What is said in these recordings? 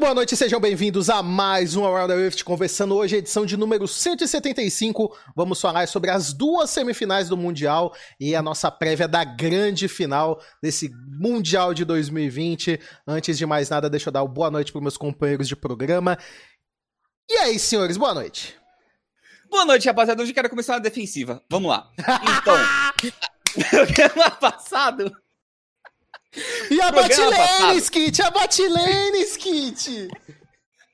boa noite, sejam bem-vindos a mais um Around the Rift, conversando hoje, edição de número 175. Vamos falar sobre as duas semifinais do Mundial e a nossa prévia da grande final desse Mundial de 2020. Antes de mais nada, deixa eu dar uma boa noite para meus companheiros de programa. E aí, senhores, boa noite. Boa noite, rapaziada. Hoje eu quero começar na defensiva. Vamos lá. Então, programa passado e a Botlane, Skit! A Botlane, Skit!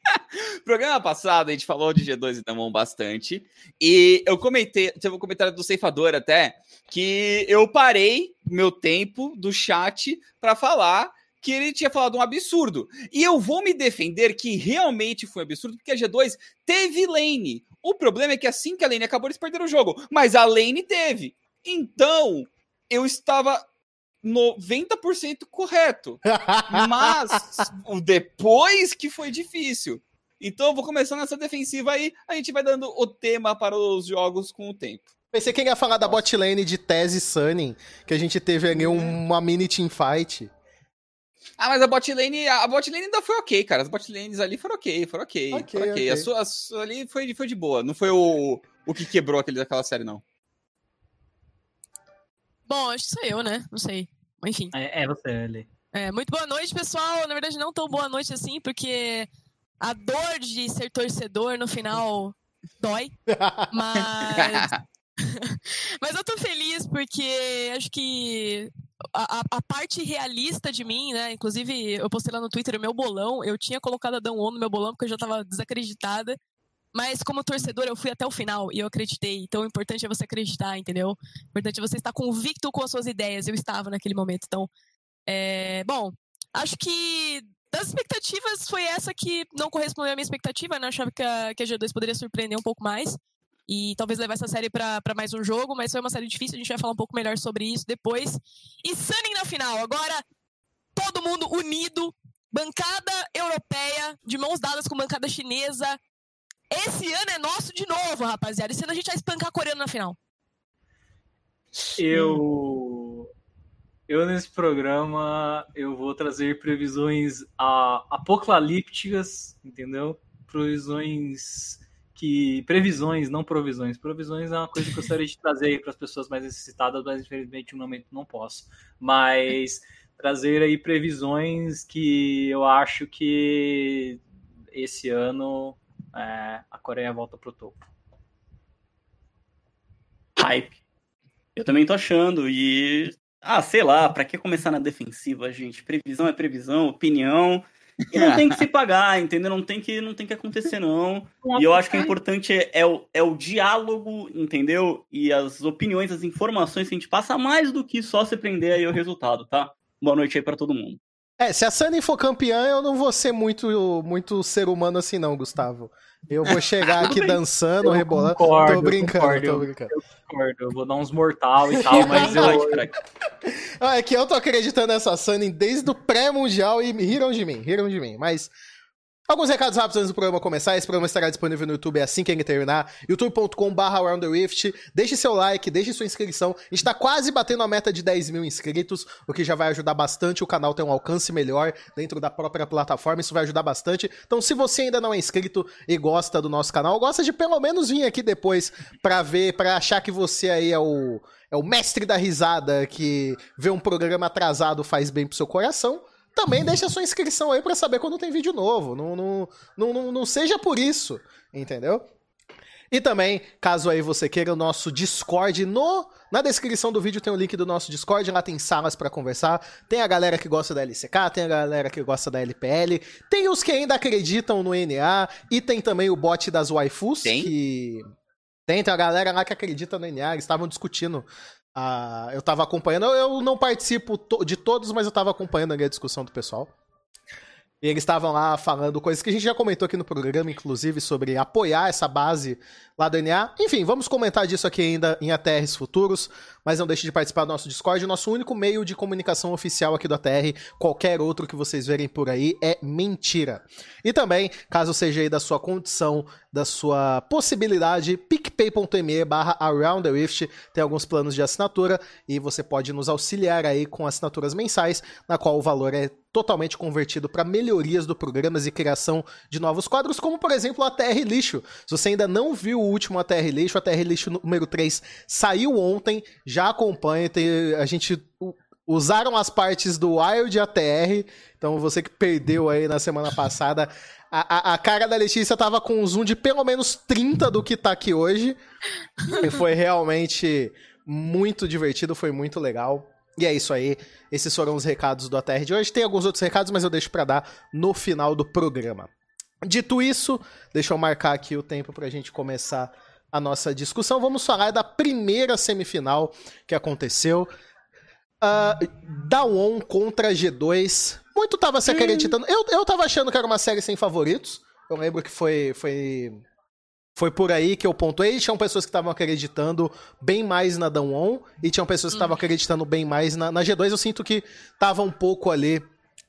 Programa passado a gente falou de G2 e Damon bastante. E eu comentei, teve um comentário do ceifador até, que eu parei meu tempo do chat para falar que ele tinha falado um absurdo. E eu vou me defender que realmente foi um absurdo, porque a G2 teve lane. O problema é que assim que a lane acabou, eles perderam o jogo. Mas a lane teve. Então, eu estava 90% correto. Mas o depois que foi difícil. Então eu vou começar nessa defensiva aí, a gente vai dando o tema para os jogos com o tempo. Pensei que ia falar da bot lane de Tese Sunning, que a gente teve ali uma mini teamfight. Ah, mas a bot lane, a bot lane ainda foi ok, cara. As bot lanes ali foram ok, foram ok. okay, foram okay. okay. A, sua, a sua ali foi, foi de boa. Não foi o, o que quebrou aquele daquela série, não. Bom, acho que sou eu, né? Não sei. Enfim. É, é você, ali. É, muito boa noite, pessoal. Na verdade, não tão boa noite assim, porque a dor de ser torcedor no final dói. Mas. Mas eu tô feliz porque acho que a, a, parte realista de mim, né? Inclusive, eu postei lá no Twitter o meu bolão. Eu tinha colocado a Dan On no meu bolão porque eu já tava desacreditada. Mas como torcedor, eu fui até o final e eu acreditei. Então o importante é você acreditar, entendeu? O importante é você estar convicto com as suas ideias. Eu estava naquele momento. Então, é... bom, acho que das expectativas foi essa que não correspondeu à minha expectativa, né? Eu achava que a, que a G2 poderia surpreender um pouco mais e talvez levar essa série para mais um jogo, mas foi uma série difícil, a gente vai falar um pouco melhor sobre isso depois. E Sunning na final, agora todo mundo unido, bancada europeia, de mãos dadas com bancada chinesa, esse ano é nosso de novo, rapaziada. Esse ano a gente vai espancar a coreano na final. Eu. Eu, nesse programa, eu vou trazer previsões apocalípticas, entendeu? Previsões que. Previsões, não provisões. Provisões é uma coisa que eu gostaria de trazer aí para as pessoas mais necessitadas, mas infelizmente no momento não posso. Mas trazer aí previsões que eu acho que esse ano é, a Coreia volta pro topo. Hype. Eu também tô achando. E. Ah, sei lá, pra que começar na defensiva, gente? Previsão é previsão, opinião. E não tem que se pagar, entendeu? Não tem que, não tem que acontecer, não. E eu acho que o importante é, é, o, é o diálogo, entendeu? E as opiniões, as informações que a gente passa mais do que só se prender aí o resultado, tá? Boa noite aí para todo mundo. É, se a Sunny for campeã, eu não vou ser muito, muito ser humano assim, não, Gustavo. Eu vou chegar aqui dançando, rebolando. Concordo, tô brincando, concordo, tô brincando. Eu concordo, eu vou dar uns mortal e tal, mas eu. ah, é que eu tô acreditando nessa Sunny desde o pré-mundial e riram de mim, riram de mim. Mas Alguns recados rápidos antes do programa começar. Esse programa estará disponível no YouTube assim que ele terminar. youtube.com.br. Deixe seu like, deixe sua inscrição. A gente tá quase batendo a meta de 10 mil inscritos, o que já vai ajudar bastante o canal ter um alcance melhor dentro da própria plataforma. Isso vai ajudar bastante. Então, se você ainda não é inscrito e gosta do nosso canal, gosta de pelo menos vir aqui depois pra ver, pra achar que você aí é o, é o mestre da risada, que vê um programa atrasado faz bem pro seu coração também deixa sua inscrição aí para saber quando tem vídeo novo. Não, não, não, não, não seja por isso, entendeu? E também, caso aí você queira o nosso Discord, no, na descrição do vídeo tem o link do nosso Discord, lá tem salas para conversar. Tem a galera que gosta da LCK, tem a galera que gosta da LPL, tem os que ainda acreditam no NA e tem também o bot das waifus tem? que tem, tem a galera lá que acredita no NA, eles estavam discutindo ah, eu tava acompanhando, eu não participo de todos, mas eu tava acompanhando a discussão do pessoal. E eles estavam lá falando coisas que a gente já comentou aqui no programa, inclusive, sobre apoiar essa base lá do NA. Enfim, vamos comentar disso aqui ainda em ATRs futuros, mas não deixe de participar do nosso Discord. O nosso único meio de comunicação oficial aqui do ATR, qualquer outro que vocês verem por aí, é mentira. E também, caso seja aí da sua condição, da sua possibilidade, PicPay picpay.me barra Around the Rift, tem alguns planos de assinatura e você pode nos auxiliar aí com assinaturas mensais, na qual o valor é totalmente convertido para melhorias do programas e criação de novos quadros, como por exemplo a TR Lixo. Se você ainda não viu último ATR Lixo, a TR Lixo número 3 saiu ontem, já acompanha, tem, a gente usaram as partes do Wild ATR, então você que perdeu aí na semana passada, a, a, a, cara da Letícia tava com um zoom de pelo menos 30 do que tá aqui hoje. E foi realmente muito divertido, foi muito legal. E é isso aí. Esses foram os recados do ATR de hoje. Tem alguns outros recados, mas eu deixo para dar no final do programa. Dito isso, deixa eu marcar aqui o tempo pra gente começar a nossa discussão. Vamos falar da primeira semifinal que aconteceu. Uh, Dawon contra G2. Muito tava se hum. acreditando. Hum. Eu, eu tava achando que era uma série sem favoritos. Eu lembro que foi, foi, foi por aí que eu pontuei. Tinham pessoas que estavam acreditando bem mais na Dawon e tinham pessoas que estavam hum. acreditando bem mais na, na G2. Eu sinto que tava um pouco ali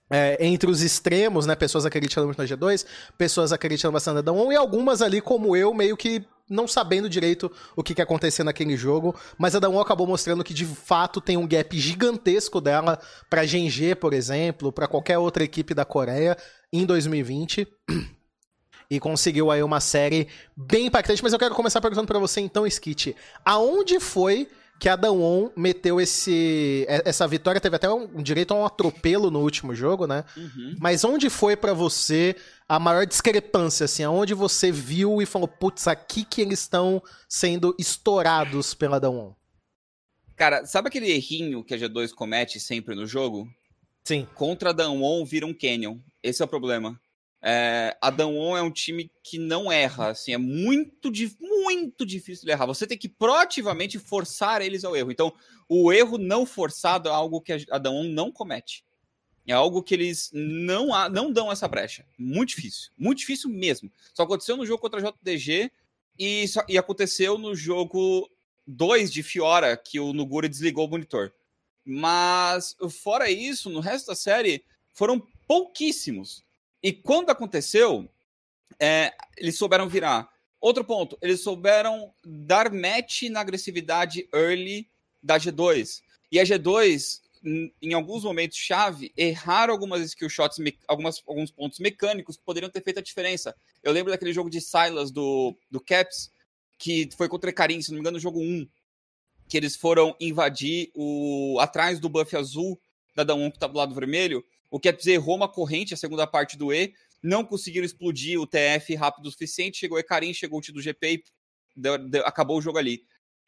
é, entre os extremos, né? Pessoas acreditando muito na G2, pessoas acreditando bastante na Dawn 1 e algumas ali, como eu, meio que não sabendo direito o que, ia acontecer naquele jogo. Mas a Dawn 1 acabou mostrando que de fato tem um gap gigantesco dela pra GG, por exemplo, para qualquer outra equipe da Coreia em 2020. E conseguiu aí uma série bem impactante. Mas eu quero começar perguntando para você então, Skit, aonde foi que a Dawn meteu esse essa vitória teve até um, direito a um atropelo no último jogo, né? Uhum. Mas onde foi para você a maior discrepância assim, aonde você viu e falou, putz, aqui que eles estão sendo estourados pela Dawn? Cara, sabe aquele errinho que a G2 comete sempre no jogo? Sim. Contra a Dawn viram um Canyon. Esse é o problema. É, a Danwon é um time que não erra, assim, é muito, muito difícil errar. Você tem que proativamente forçar eles ao erro. Então, o erro não forçado é algo que a Danwon não comete. É algo que eles não, não dão essa brecha. Muito difícil. Muito difícil mesmo. Só aconteceu no jogo contra a JDG e, só, e aconteceu no jogo 2 de Fiora, que o Nuguri desligou o monitor. Mas, fora isso, no resto da série, foram pouquíssimos e quando aconteceu, é, eles souberam virar. Outro ponto, eles souberam dar match na agressividade early da G2. E a G2, em alguns momentos chave, erraram algumas skill shots, algumas, alguns pontos mecânicos que poderiam ter feito a diferença. Eu lembro daquele jogo de Silas do, do Caps, que foi contra Karim, se não me engano, no jogo 1. Que eles foram invadir o atrás do buff azul da Dawn que tá do lado vermelho o que dizer, errou uma corrente, a segunda parte do E, não conseguiram explodir o TF rápido o suficiente, chegou o Ecarim, chegou o T do GP e deu, deu, acabou o jogo ali.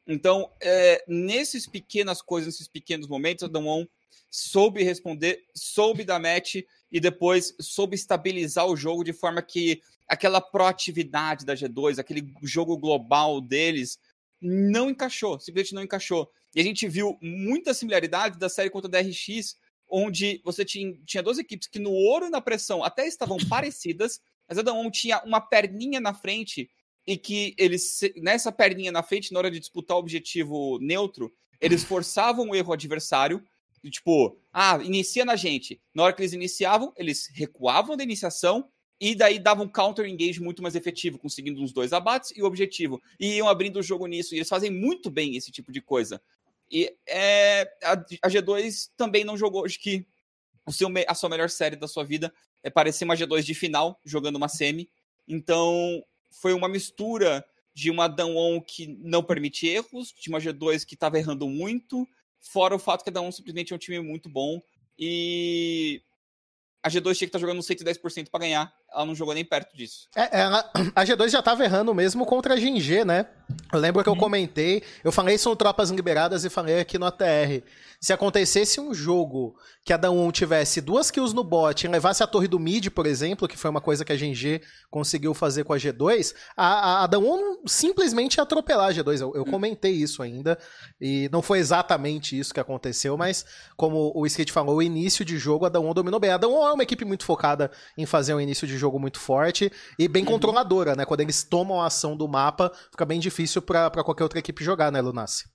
Então, é, nesses pequenas coisas, nesses pequenos momentos, a Damwon soube responder, soube dar match e depois soube estabilizar o jogo de forma que aquela proatividade da G2, aquele jogo global deles, não encaixou, simplesmente não encaixou. E a gente viu muita similaridade da série contra a DRX, onde você tinha, tinha duas equipes que no ouro e na pressão até estavam parecidas, mas cada um tinha uma perninha na frente e que eles, nessa perninha na frente, na hora de disputar o objetivo neutro, eles forçavam o erro adversário, tipo, ah, inicia na gente. Na hora que eles iniciavam, eles recuavam da iniciação e daí davam um counter engage muito mais efetivo, conseguindo uns dois abates e o objetivo. E iam abrindo o jogo nisso. E eles fazem muito bem esse tipo de coisa. E é, a, a, G2 também não jogou, acho que o seu, a sua melhor série da sua vida é parecer uma G2 de final, jogando uma semi. Então, foi uma mistura de uma Dawn que não permite erros, de uma G2 que estava errando muito, fora o fato que a Dawn simplesmente é um time muito bom. E a G2 tinha que estar tá jogando 110% para ganhar, ela não jogou nem perto disso. É, ela, a G2 já estava errando mesmo contra a Gingê, né? Eu lembro que eu uhum. comentei, eu falei isso no Tropas Liberadas e falei aqui no ATR. Se acontecesse um jogo que a Dan1 tivesse duas kills no bot e levasse a torre do mid, por exemplo, que foi uma coisa que a GG conseguiu fazer com a G2, a, a, a Dan1 simplesmente ia atropelar a G2. Eu, eu hum. comentei isso ainda, e não foi exatamente isso que aconteceu, mas como o Skate falou, o início de jogo a Dan1 dominou bem. A Dan1 é uma equipe muito focada em fazer um início de jogo muito forte e bem uhum. controladora, né? Quando eles tomam a ação do mapa, fica bem difícil para qualquer outra equipe jogar, né, Lunassi?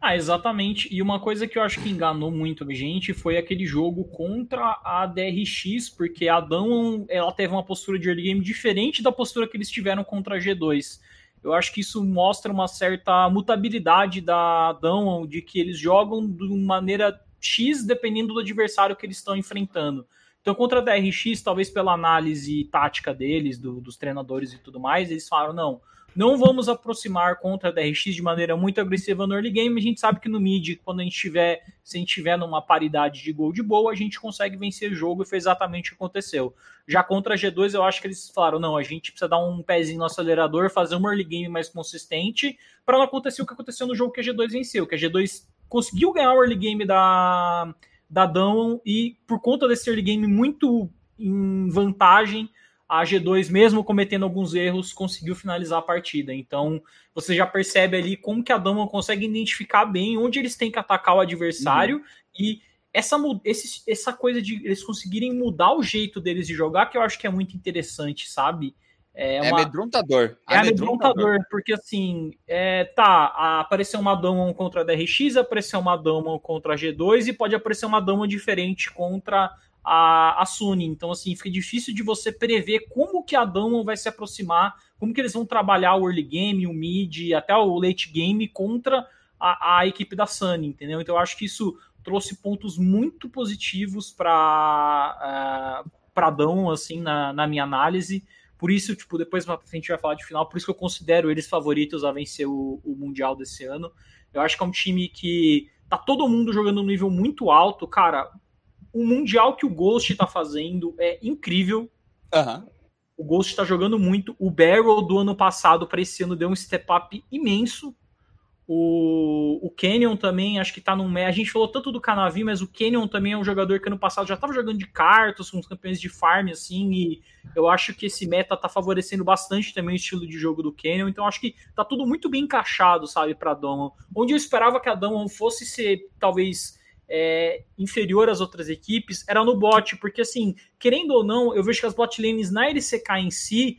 Ah, exatamente. E uma coisa que eu acho que enganou muito a gente foi aquele jogo contra a DRX, porque a Adão ela teve uma postura de early game diferente da postura que eles tiveram contra a G2. eu acho que isso mostra uma certa mutabilidade da Dão, de que eles jogam de maneira X dependendo do adversário que eles estão enfrentando. Então, contra a DRX, talvez pela análise tática deles, do, dos treinadores e tudo mais, eles falaram: não, não vamos aproximar contra a DRX de maneira muito agressiva no early game. A gente sabe que no mid, quando a gente tiver, se a gente tiver numa paridade de gol de boa, a gente consegue vencer o jogo e foi exatamente o que aconteceu. Já contra a G2, eu acho que eles falaram: não, a gente precisa dar um pezinho no acelerador, fazer um early game mais consistente, para não acontecer o que aconteceu no jogo que a G2 venceu, que a G2 conseguiu ganhar o early game da, da Dawn e por conta desse early game muito em vantagem a G2, mesmo cometendo alguns erros, conseguiu finalizar a partida. Então, você já percebe ali como que a Dama consegue identificar bem onde eles têm que atacar o adversário uhum. e essa, esse, essa coisa de eles conseguirem mudar o jeito deles de jogar, que eu acho que é muito interessante, sabe? É, uma... é amedrontador. É amedrontador, porque assim, é, tá, apareceu uma Dama contra a DRX, apareceu uma Dama contra a G2 e pode aparecer uma Dama diferente contra a, a Sony. Então, assim, fica difícil de você prever como que a Damwon vai se aproximar, como que eles vão trabalhar o early game, o mid, até o late game contra a, a equipe da Sunny, entendeu? Então, eu acho que isso trouxe pontos muito positivos para uh, para Dão, assim, na, na minha análise. Por isso, tipo, depois a gente vai falar de final, por isso que eu considero eles favoritos a vencer o, o Mundial desse ano. Eu acho que é um time que tá todo mundo jogando um nível muito alto, cara o Mundial que o Ghost está fazendo é incrível. Uhum. O Ghost está jogando muito. O Barrel do ano passado para esse ano deu um step up imenso. O, o Canyon também, acho que tá num. A gente falou tanto do Canavi, mas o Canyon também é um jogador que ano passado já estava jogando de cartas com os campeões de farm, assim, e eu acho que esse meta tá favorecendo bastante também o estilo de jogo do Canyon, então acho que tá tudo muito bem encaixado, sabe, pra Damon. Onde eu esperava que a Damon fosse ser, talvez, é, inferior às outras equipes era no bot, porque assim, querendo ou não, eu vejo que as bot lanes na LCK em si,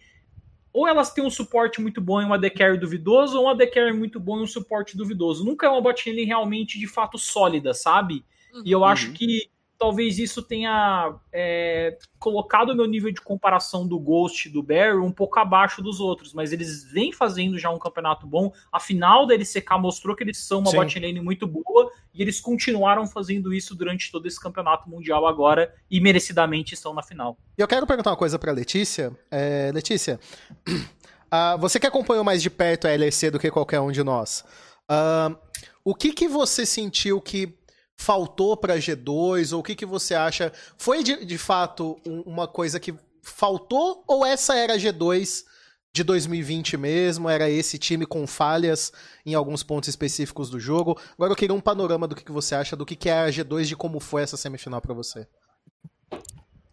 ou elas têm um suporte muito bom em um AD carry duvidoso, ou um AD carry muito bom em um suporte duvidoso. Nunca é uma bot realmente de fato sólida, sabe? E eu acho uhum. que talvez isso tenha é, colocado o meu nível de comparação do Ghost e do Barry um pouco abaixo dos outros, mas eles vêm fazendo já um campeonato bom. A final da LCK mostrou que eles são uma Sim. bot lane muito boa e eles continuaram fazendo isso durante todo esse campeonato mundial agora e merecidamente estão na final. E eu quero perguntar uma coisa para Letícia. É, Letícia, uh, você que acompanhou mais de perto a LEC do que qualquer um de nós, uh, o que, que você sentiu que faltou para G2? Ou o que, que você acha? Foi de, de fato um, uma coisa que faltou? Ou essa era a G2 de 2020 mesmo? Era esse time com falhas em alguns pontos específicos do jogo? Agora eu queria um panorama do que, que você acha, do que, que é a G2, de como foi essa semifinal para você.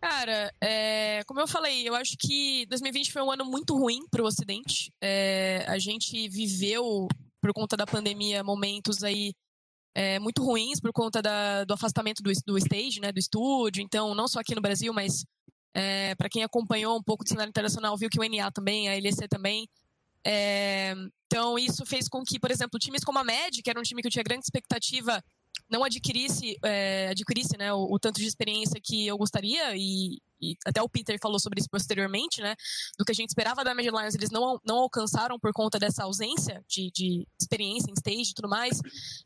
Cara, é, como eu falei, eu acho que 2020 foi um ano muito ruim para o Ocidente. É, a gente viveu, por conta da pandemia, momentos aí é, muito ruins por conta da, do afastamento do, do stage, né, do estúdio. Então, não só aqui no Brasil, mas é, para quem acompanhou um pouco do cenário internacional, viu que o NA também, a LEC também. É, então, isso fez com que, por exemplo, times como a MED, que era um time que eu tinha grande expectativa, não adquirisse, é, adquirisse né, o, o, tanto de experiência que eu gostaria, e, e, até o Peter falou sobre isso posteriormente, né, do que a gente esperava da Mad Lions, eles não, não alcançaram por conta dessa ausência de, de experiência em stage e tudo mais.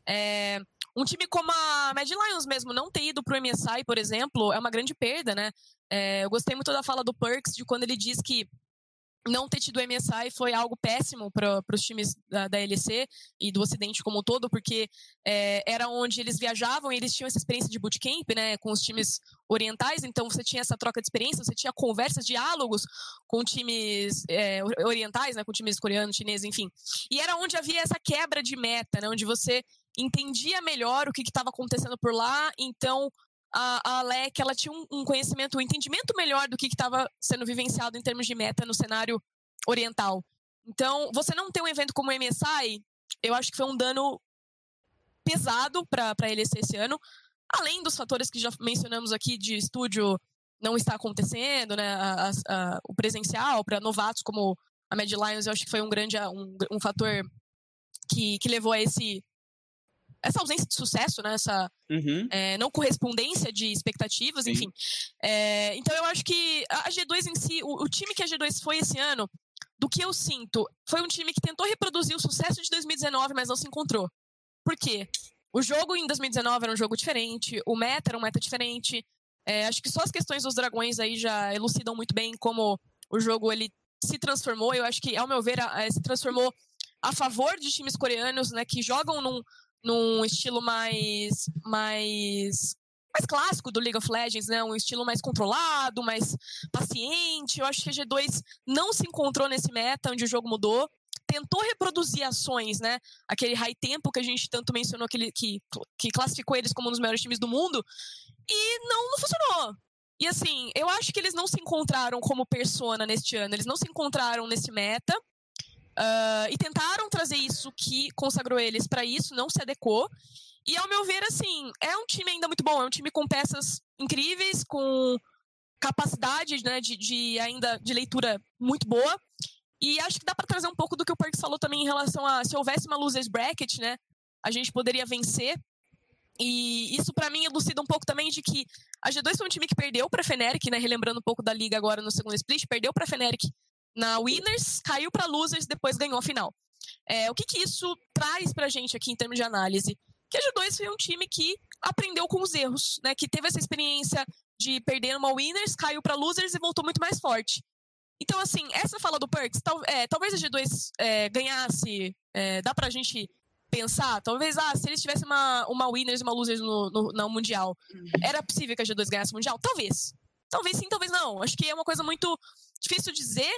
É, um time como a Mad Lions mesmo, não ter ido pro MSI, por exemplo, é uma grande perda, né? É, eu gostei muito da fala do Perks, de quando ele diz que não ter tido o MSI foi algo péssimo para os times da, da, LEC e do Ocidente como um todo, porque é, era onde eles viajavam e eles tinham essa experiência de bootcamp, né, com os times orientais, então você tinha essa troca de experiência, você tinha conversas, diálogos com times é, orientais, né, com times coreanos, chineses, enfim. E era onde havia essa quebra de meta, né, onde você entendia melhor o que estava acontecendo por lá, então a, Alec ela tinha um, um conhecimento, um entendimento melhor do que estava sendo vivenciado em termos de meta no cenário oriental. Então, você não ter um evento como o MSI, eu acho que foi um dano pesado para a LEC esse ano, além dos fatores que já mencionamos aqui de estúdio não está acontecendo, né, a, a, o presencial para novatos como a Mad Lions, eu acho que foi um grande um, um fator que, que levou a esse essa ausência de sucesso, né? Essa uhum. é, não correspondência de expectativas, Sim. enfim. É, então eu acho que a G2 em si, o, o, time que a G2 foi esse ano, do que eu sinto, foi um time que tentou reproduzir o sucesso de 2019, mas não se encontrou. Por quê? O jogo em 2019 era um jogo diferente, o meta era um meta diferente. É, acho que só as questões dos dragões aí já elucidam muito bem como o jogo ele se transformou. Eu acho que, ao meu ver, se transformou a favor de times coreanos, né, que jogam num, num estilo mais, mais mais clássico do League of Legends, né? Um estilo mais controlado, mais paciente. Eu acho que a G2 não se encontrou nesse meta onde o jogo mudou. Tentou reproduzir ações, né? Aquele high tempo que a gente tanto mencionou, aquele, que, que classificou eles como um dos melhores times do mundo. E não, não funcionou. E assim, eu acho que eles não se encontraram como persona neste ano. Eles não se encontraram nesse meta. Uh, e tentaram trazer isso que consagrou eles para isso, não se adequou. E ao meu ver, assim, é um time ainda muito bom, é um time com peças incríveis, com capacidade né, de, de ainda de leitura muito boa. E acho que dá para trazer um pouco do que o Perks falou também em relação a se houvesse uma losers bracket, né, a gente poderia vencer. E isso para mim elucida um pouco também de que a G2 foi um time que perdeu para Feneric, né, relembrando um pouco da liga agora no segundo split, perdeu para Feneric na Winners, caiu para Losers, depois ganhou a final. É, o que, que isso traz pra gente aqui em termos de análise? Que a G2 foi um time que aprendeu com os erros, né? Que teve essa experiência de perder uma Winners, caiu para Losers e voltou muito mais forte. Então, assim, essa fala do Perks, tal, é, talvez a G2 é, ganhasse, é, dá pra gente pensar, talvez, ah, se eles tivessem uma, uma Winners e uma Losers no, no, no Mundial, uhum. era possível que a G2 ganhasse o Mundial? Talvez. Talvez sim, talvez não. Acho que é uma coisa muito difícil de dizer,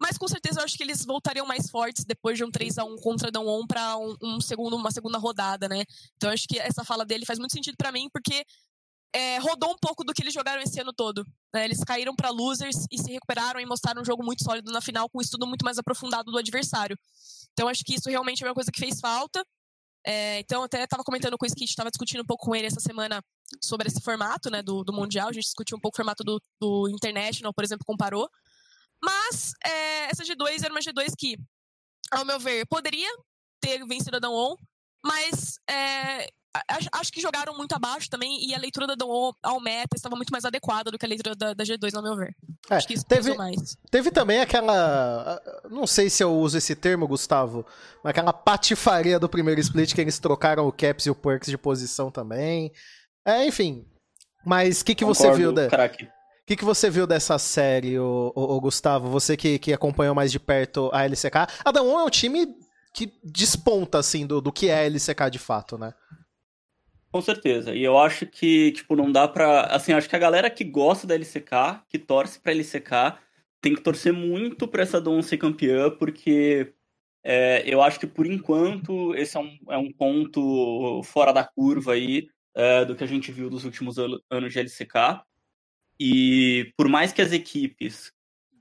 mas com certeza eu acho que eles voltariam mais fortes depois de um 3 a 1 contra Dão para um, um, segundo, uma segunda rodada, né? Então eu acho que essa fala dele faz muito sentido para mim, porque é, rodou um pouco do que eles jogaram esse ano todo. Né? Eles caíram para losers e se recuperaram e mostraram um jogo muito sólido na final, com um estudo muito mais aprofundado do adversário. Então acho que isso realmente é uma coisa que fez falta. É, então, até estava comentando com o Skit, estava discutindo um pouco com ele essa semana sobre esse formato né, do, do Mundial. A gente discutiu um pouco o formato do, do International, por exemplo, comparou. Mas é, essa G2 era uma G2 que, ao meu ver, poderia ter vencido a Dawn mas é, acho, que jogaram muito abaixo também e a leitura da Dawn ao meta estava muito mais adequada do que a leitura da, da G2, ao meu ver. É, acho que isso teve, mais. Teve também aquela. Não sei se eu uso esse termo, Gustavo, mas aquela patifaria do primeiro split que eles trocaram o Caps e o Perks de posição também. É, enfim. Mas o que, que você viu da. Crack que, que você viu dessa série, o, o, Gustavo? Você que, que acompanhou mais de perto a LCK. A Damwon é um time que desponta, assim, do, do que é a LCK de fato, né? Com certeza. E eu acho que, tipo, não dá pra. Assim, acho que a galera que gosta da LCK, que torce pra LCK, tem que torcer muito pra essa Dawn ser campeã, porque é, eu acho que, por enquanto, esse é um, é um ponto fora da curva aí é, do que a gente viu dos últimos anos de LCK. E por mais que as equipes,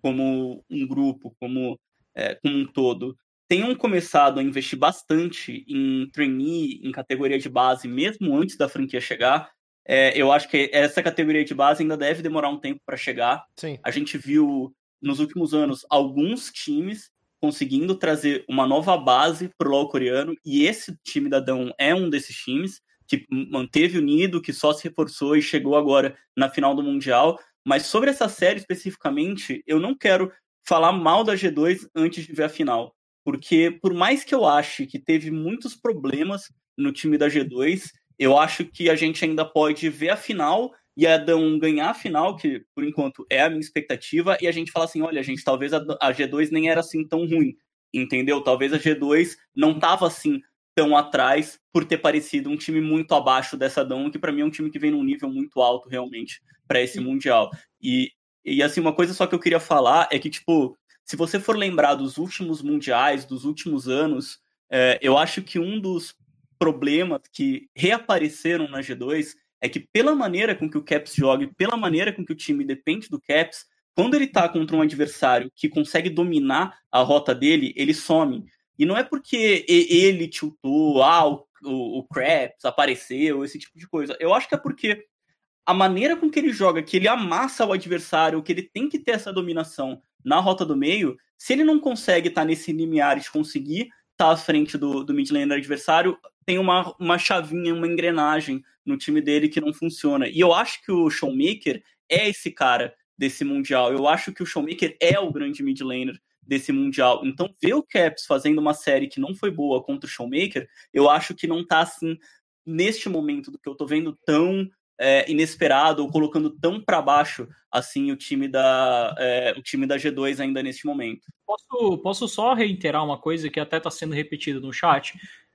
como um grupo, como, é, como um todo, tenham começado a investir bastante em trainee, em categoria de base, mesmo antes da franquia chegar, é, eu acho que essa categoria de base ainda deve demorar um tempo para chegar. Sim. A gente viu nos últimos anos alguns times conseguindo trazer uma nova base para o LoL coreano, e esse time da Dão é um desses times que manteve unido, que só se reforçou e chegou agora na final do Mundial. Mas sobre essa série especificamente, eu não quero falar mal da G2 antes de ver a final. Porque por mais que eu ache que teve muitos problemas no time da G2, eu acho que a gente ainda pode ver a final e a Adão ganhar a final, que por enquanto é a minha expectativa, e a gente fala assim: olha, gente, talvez a G2 nem era assim tão ruim, entendeu? Talvez a G2 não tava assim tão atrás por ter parecido um time muito abaixo dessa Dão, que para mim é um time que vem num nível muito alto realmente para esse mundial. E, e assim, uma coisa só que eu queria falar é que, tipo, se você for lembrar dos últimos mundiais, dos últimos anos, é, eu acho que um dos problemas que reapareceram na G2 é que pela maneira com que o Caps joga, pela maneira com que o time depende do Caps, quando ele tá contra um adversário que consegue dominar a rota dele, ele some. E não é porque ele tiltou, ah, o, o, o apareceu, esse tipo de coisa. Eu acho que é porque a maneira com que ele joga, que ele amassa o adversário, que ele tem que ter essa dominação na rota do meio, se ele não consegue estar tá nesse limiar de conseguir estar tá à frente do, do mid laner adversário, tem uma, uma chavinha, uma engrenagem no time dele que não funciona. E eu acho que o Showmaker é esse cara desse Mundial. Eu acho que o Showmaker é o grande mid laner desse Mundial. Então, ver o Caps fazendo uma série que não foi boa contra o Showmaker, eu acho que não tá assim, neste momento do que eu tô vendo, tão é, inesperado ou colocando tão para baixo assim o time da é, o time da G2 ainda neste momento. Posso, posso só reiterar uma coisa que até está sendo repetida no chat?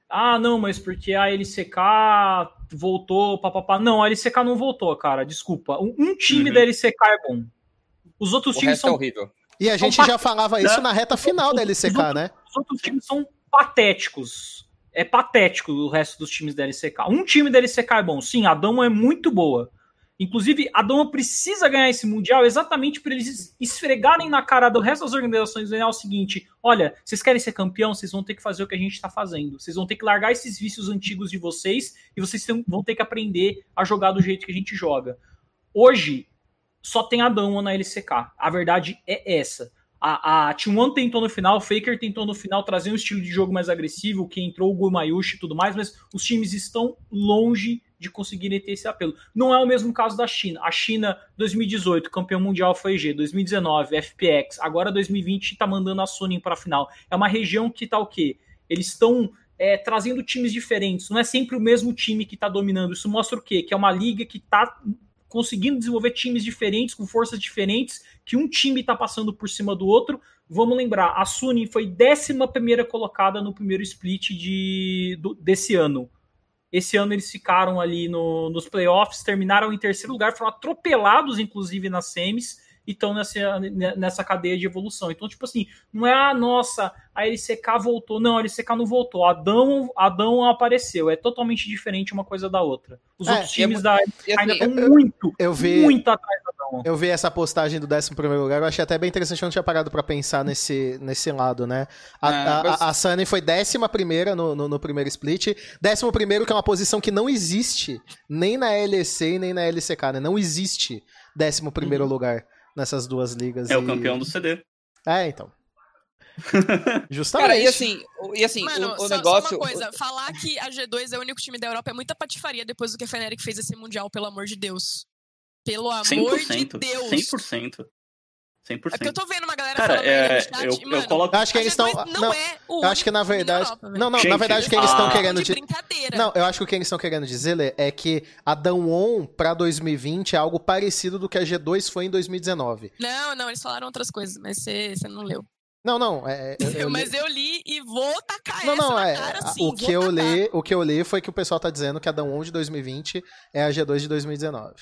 Ah, não, mas porque a LCK voltou, papapá. Não, a LCK não voltou, cara. Desculpa. Um, um time Uhum. da LCK é bom. Os outros O times resto é são horrível. E a gente já falava isso né? na reta final da LCK, né? Os outros times são patéticos. É patético o resto dos times da LCK. Um time da LCK é bom. Sim, a Dama é muito boa. Inclusive, a Dama precisa ganhar esse Mundial exatamente para eles esfregarem na cara do resto das organizações e o seguinte: olha, vocês querem ser campeão, vocês vão ter que fazer o que a gente está fazendo. Vocês vão ter que largar esses vícios antigos de vocês e vocês vão ter que aprender a jogar do jeito que a gente joga. Hoje, só tem a Dama na LCK. A verdade é essa. A, a T1 tentou no final, o Faker tentou no final trazer um estilo de jogo mais agressivo, que entrou o Gumayushi e tudo mais, mas os times estão longe de conseguirem ter esse apelo. Não é o mesmo caso da China. A China, 2018, campeão mundial foi EG, 2019, FPX, agora 2020 tá mandando a Sony para a final. É uma região que tá o quê? Eles estão é, trazendo times diferentes, não é sempre o mesmo time que tá dominando. Isso mostra o quê? Que é uma liga que tá conseguindo desenvolver times diferentes, com forças diferentes, que um time tá passando por cima do outro. Vamos lembrar, a Suni foi 11 colocada no primeiro split de, do- desse ano. Esse ano eles ficaram ali no- nos playoffs, terminaram em terceiro lugar, foram atropelados, inclusive, nas semis, e estão nessa, nessa cadeia de evolução. Então, tipo assim, não é a nossa, a LCK voltou. Não, a LCK não voltou. A Adão, Adão apareceu. É totalmente diferente uma coisa da outra. Os É, outros e times é- da E, ainda assim, estão muito, Eu vi, muito atrás da Adão. eu vi essa postagem do 11 lugar, eu achei até bem interessante, eu não tinha parado pra pensar nesse, nesse lado, né? A, É, a, mas- a, a Sunny foi 11 no, no, no primeiro split, 11 que é uma posição que não existe nem na LEC e nem na LCK, né? Não existe 11 primeiro lugar nessas duas ligas. É o e- campeão do CD. É, então. Justamente. Cara, e assim, o- e assim Mano, o, o só, só negócio. uma coisa, falar que a G2 é o único time da Europa é muita patifaria depois do que a Fnatic fez esse Mundial, pelo amor de Deus. Pelo amor 100%. de Deus. 100%. 100%. É porque eu tô vendo uma galera Cara, falando é, no chat, eu, eu mano, coloco. Eu acho que a eles G2 estão. não, Não, é o eu acho que na verdade. Europa, não, não, na Gente, verdade o que eles ah, estão Tá querendo de dizer. brincadeira. Não, eu acho que o que eles estão querendo dizer, Lê, é que a Dawn pra 2020 é algo parecido do que a G2 foi em 2019. Não, não, eles falaram outras coisas, mas você, não leu. Não, não, é, eu- eu li- mas eu li e vou tacar Não, essa não, na é. cara, sim. o, que eu tacar. li, o que eu li foi que o pessoal tá dizendo que a Dawn de 2020 é a G2 de 2019.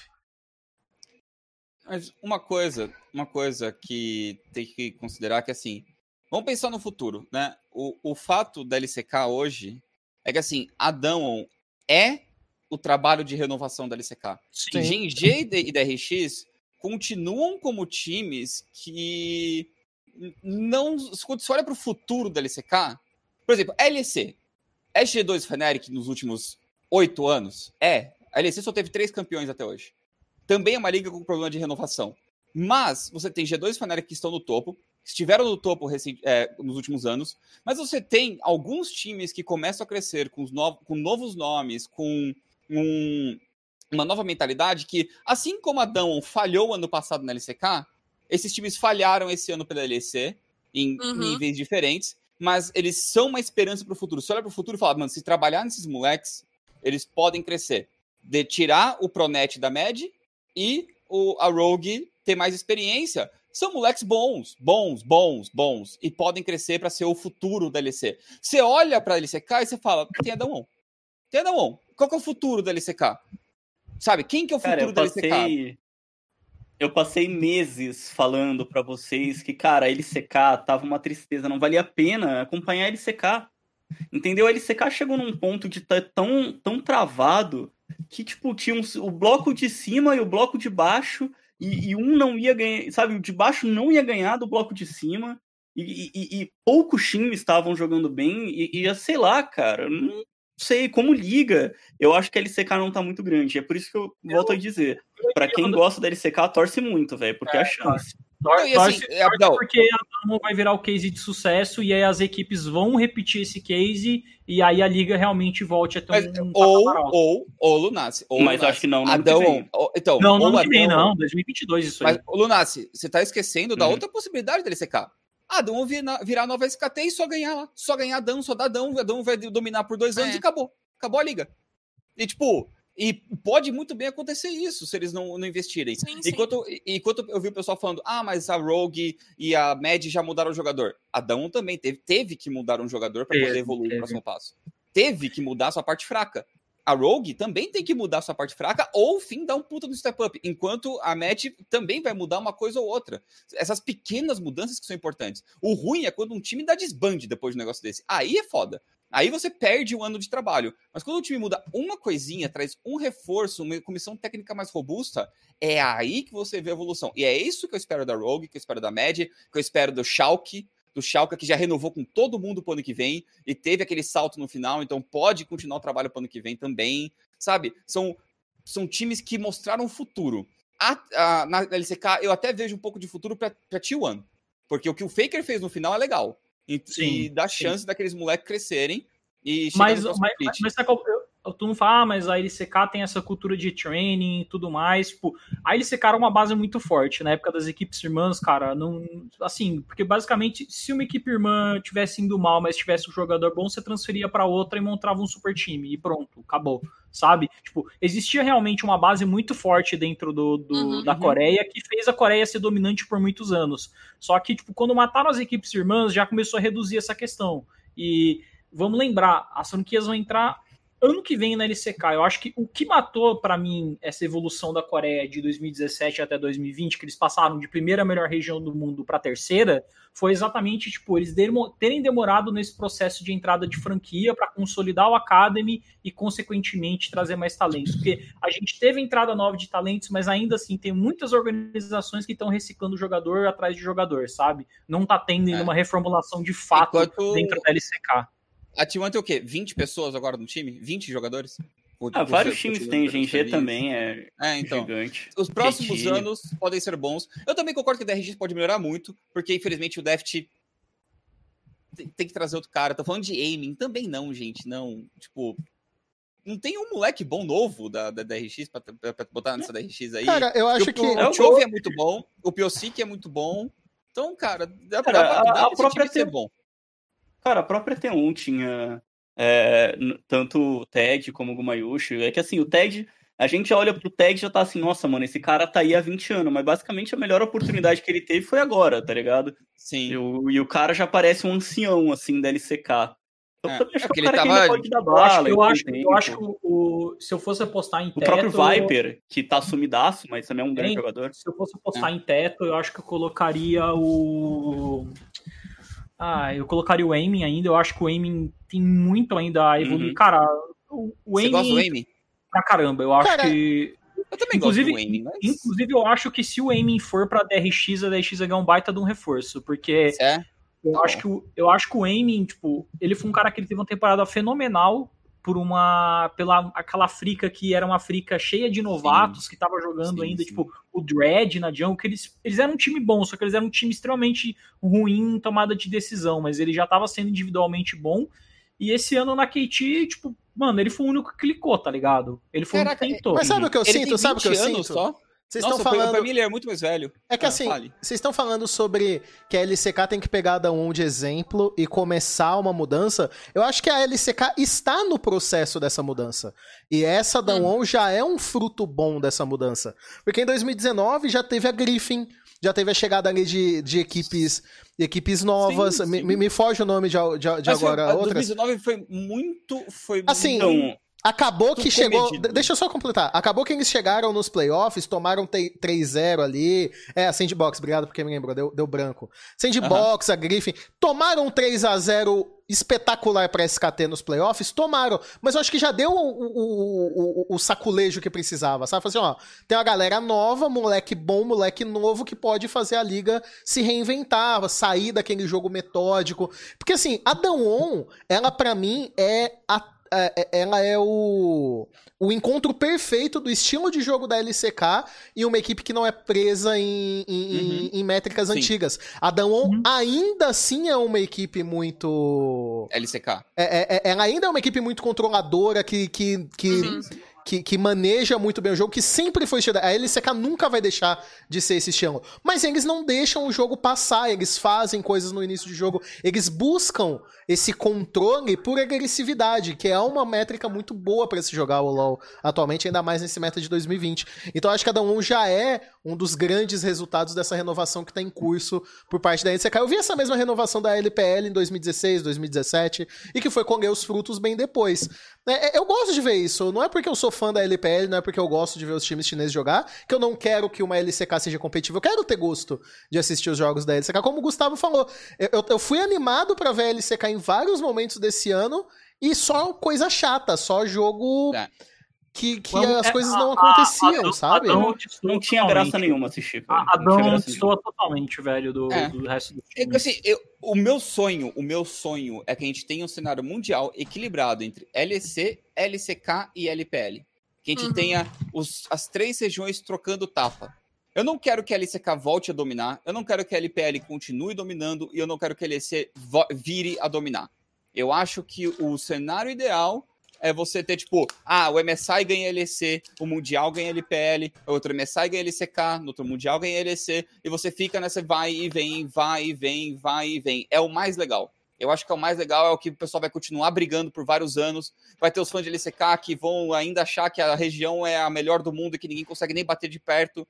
Mas uma coisa, uma coisa que tem que considerar que assim, vamos pensar no futuro, né? O, o fato da LCK hoje é que assim, a é o trabalho de renovação da LCK. Sim. GNG e DRX continuam como times que não. Quando você olha para o futuro da LCK, por exemplo, LEC. É G2 Fnatic nos últimos oito anos? É. A LEC só teve três campeões até hoje. Também é uma liga com problema de renovação. Mas você tem G2 Fnatic que estão no topo, estiveram no topo é, nos últimos anos, mas você tem alguns times que começam a crescer com, os no- com novos nomes, com um- uma nova mentalidade que, assim como a Dawn falhou ano passado na LCK, esses times falharam esse ano pela LEC em Uhum. níveis diferentes, mas eles são uma esperança para o futuro. Você olha para o futuro e fala, mano, se trabalhar nesses moleques, eles podem crescer. De tirar o Pronet da MED e o, a Rogue ter mais experiência. São moleques bons, bons, bons, bons, e podem crescer para ser o futuro da LEC. Você olha para a LCK e você fala, tem a Damon. Tem a Damon. Qual que é o futuro da LCK? Sabe, quem que é o Cara, futuro eu da LCK? Eu passei meses falando pra vocês que, cara, a LCK tava uma tristeza, não valia a pena acompanhar a LCK. Entendeu? A LCK chegou num ponto de estar tão, tão travado que, tipo, tinha um- o bloco de cima e o bloco de baixo, e, e um não ia ganhar, sabe? O de baixo não ia ganhar do bloco de cima, e, e- e poucos times estavam jogando bem, e, e sei lá, cara, eu não sei, como liga, eu acho que a LCK não tá muito grande, é por isso que eu volto a dizer. Pra quem gosta da LCK, torce muito, velho, porque é a chance. Tor- Não, e assim, torce não. porque a Damo vai virar o case de sucesso e aí as equipes vão repetir esse case e aí a liga realmente volte a ter Mas, um ou, ou, ou Lunace. Ou Mas acho que não no A ano que Damon- vem. ou- Então, Não, ou não a que vem, não. 2022 isso Mas, aí. ô, Lunace, você tá esquecendo da Uhum. outra possibilidade da LCK. a Dão virar, virar nova SKT e só ganhar lá. Só ganhar Dão, só dar Dão, a Dão vai dominar por dois anos É. e acabou. Acabou a liga. E tipo, e pode muito bem acontecer isso se eles não, não investirem. Sim, sim. Enquanto, enquanto eu vi o pessoal falando, ah, mas a Rogue e a Mad já mudaram o jogador. A Dawn também teve, teve que mudar um jogador para poder evoluir teve. o próximo passo. Teve que mudar sua parte fraca. A Rogue também tem que mudar sua parte fraca ou, fim, dar um puta no step up. Enquanto a Mad também vai mudar uma coisa ou outra. Essas pequenas mudanças que são importantes. O ruim é quando um time dá desbande depois de um negócio desse. Aí é foda. Aí você perde um ano de trabalho. Mas quando o time muda uma coisinha, traz um reforço, uma comissão técnica mais robusta, é aí que você vê a evolução. E é isso que eu espero da Rogue, que eu espero da Mad, que eu espero do Schalke, do Schalke que já renovou com todo mundo pro ano que vem e teve aquele salto no final, então pode continuar o trabalho pro ano que vem também, sabe? São, são times que mostraram futuro. A- a- na LCK, eu até vejo um pouco de futuro pra T1, porque o que o Faker fez no final é legal. E, Sim, e dá chance daqueles moleques crescerem e Mas, mas, mas qual- eu- tu não fala, ah, mas a LCK tem essa cultura de training e tudo mais. Tipo, a LCK era uma base muito forte na época das equipes irmãs, cara. Não, assim, porque basicamente, se uma equipe irmã tivesse indo mal, mas tivesse um jogador bom, você transferia para outra e montava um super time e pronto, acabou, sabe? Tipo, existia realmente uma base muito forte dentro do, do- Uhum, da uhum. Coreia que fez a Coreia ser dominante por muitos anos. Só que, tipo, quando mataram as equipes irmãs, já começou a reduzir essa questão. E vamos lembrar, as franquias vão entrar ano que vem na LCK. Eu acho que o que matou pra mim essa evolução da Coreia de 2017 até 2020, que eles passaram de primeira melhor região do mundo pra terceira, foi exatamente tipo eles terem demorado nesse processo de entrada de franquia pra consolidar o academy e consequentemente trazer mais talentos, porque a gente teve entrada nova de talentos, mas ainda assim tem muitas organizações que estão reciclando jogador atrás de jogador, sabe? Não tá tendo É. uma reformulação de fato Enquanto dentro da LCK. A T1 tem o quê? 20 pessoas agora no time? 20 jogadores? O- Ah, vários times têm, GG também é É, então. gigante. Os próximos anos podem ser bons. Eu também concordo que o DRX pode melhorar muito, porque infelizmente o Deft tem, que trazer outro cara. Tô falando de aiming, também não, gente. Não, tipo, não tem um moleque bom novo da, da DRX pra, pra- pra botar nessa DRX aí. Cara, eu acho o, que. o, É o Chove é muito bom, o Piocic é muito bom. Então, cara, dá, Cara, dá pra, a- dá a pra própria time ser bom. Cara, a própria T1 tinha é, tanto o Ted como o Gumayushi. É que assim, o Ted, a gente olha pro Ted e já tá assim, nossa, mano, esse cara tá aí há 20 anos, mas basicamente a melhor oportunidade que ele teve foi agora, tá ligado? Sim. E o, e o cara já parece um ancião, assim, da LCK. Então É, também acho é que que é ele um cara tava- pode dar Eu acho, bala. eu acho, eu acho que o, o- se eu fosse apostar em O teto, próprio Viper, que tá sumidaço, mas também é um grande jogador. Se eu fosse apostar em teto, eu acho que eu colocaria o. Ah, eu colocaria o aiming ainda. Eu acho que o aiming tem muito ainda a evoluir. Uhum. Cara, o, o Você gosta do aiming aiming? pra caramba. Eu acho Cara, que. Eu também Inclusive, gosto do aiming, mas... Inclusive, eu acho que se o aiming for pra DRX, a DRX vai ganhar um baita de um reforço. Porque É, eu Tá acho, que o, eu acho que o Aiming, tipo, ele foi um cara que ele teve uma temporada fenomenal por uma. pela aquela África que era uma África cheia de novatos que tava jogando Sim, ainda, sim. tipo, o Dread na Jungle, que eles, eles eram um time bom, só que eles eram um time extremamente ruim em tomada de decisão, mas ele já tava sendo individualmente bom. E esse ano na KT, tipo, mano, ele foi o único que clicou, tá ligado? Ele foi Caraca, o único que tentou. Mas sabe o que eu ele sinto? Sabe o que eu 20 anos sinto? só? Vocês estão falando. pra mim ele é muito mais velho. É que Ah, assim, fale. vocês estão falando sobre que a LCK tem que pegar a Dawn de exemplo e começar uma mudança. Eu acho que a LCK está no processo dessa mudança. E essa Dawn já é um fruto bom dessa mudança. Porque em 2019 já teve a Griffin, já teve a chegada ali de, de equipes, equipes novas. Sim, Me, sim. me- me foge o nome de, de, de agora a outras. 2019 foi muito. Foi Assim, muito... Acabou que chegou. comedido. Deixa eu só completar. Acabou que eles chegaram nos playoffs, tomaram te- 3-0 ali. É, a Sandbox, obrigado porque me lembrou, deu, deu branco. Sandbox, a Griffin. Tomaram um 3x0 espetacular pra SKT nos playoffs? Tomaram. Mas eu acho que já deu o, o, o, o- saculejo que precisava, sabe? Falei Assim, ó, tem uma galera nova, moleque bom, moleque novo, que pode fazer a liga se reinventar, sair daquele jogo metódico. Porque assim, a Dawn, ela pra mim é a ela é o, o encontro perfeito do estilo de jogo da LCK e uma equipe que não é presa em, em, em- em métricas Sim. antigas. A Dawn ainda assim é uma equipe muito. LCK. é- é- é- ela ainda é uma equipe muito controladora que, que, que, Uhum. Que, que maneja muito bem o jogo, que sempre foi estilo. A LCK nunca vai deixar de ser esse estilo. Mas eles não deixam o jogo passar, eles fazem coisas no início do jogo, eles buscam esse controle por agressividade, que é uma métrica muito boa para se jogar o LoL atualmente, ainda mais nesse meta de 2020. Então acho que cada um já é um dos grandes resultados dessa renovação que está em curso por parte da LCK. Eu vi essa mesma renovação da LPL em 2016, 2017, e que foi colher os frutos bem depois. É, é, eu gosto de ver isso. Não é porque eu sou fã da LPL, não é porque eu gosto de ver os times chineses jogar, que eu não quero que uma LCK seja competitiva. Eu quero ter gosto de assistir os jogos da LCK. Como o Gustavo falou, eu, eu fui animado para ver a LCK em vários momentos desse ano e só coisa chata, só jogo. É que, que as é, coisas não aconteciam, a, a, sabe? A não, não tinha graça nenhuma assistir. Velho. A Adão destoa totalmente, velho, do, é. do resto do filme. É, assim, eu, o meu sonho, o meu sonho é que a gente tenha um cenário mundial equilibrado entre LEC, LCK e LPL. Que a gente uhum. tenha os, as três regiões trocando tapa. Eu não quero que a LCK volte a dominar, eu não quero que a LPL continue dominando e eu não quero que a LEC vire a dominar. Eu acho que o cenário ideal é você ter, tipo, ah, o MSI ganha LEC, o Mundial ganha LPL, outro MSI ganha LCK, outro Mundial ganha LEC, e você fica nessa vai e vem, vai e vem, vai e vem. É o mais legal. Eu acho que é o mais legal, é o que o pessoal vai continuar brigando por vários anos. Vai ter os fãs de LCK que vão ainda achar que a região é a melhor do mundo e que ninguém consegue nem bater de perto.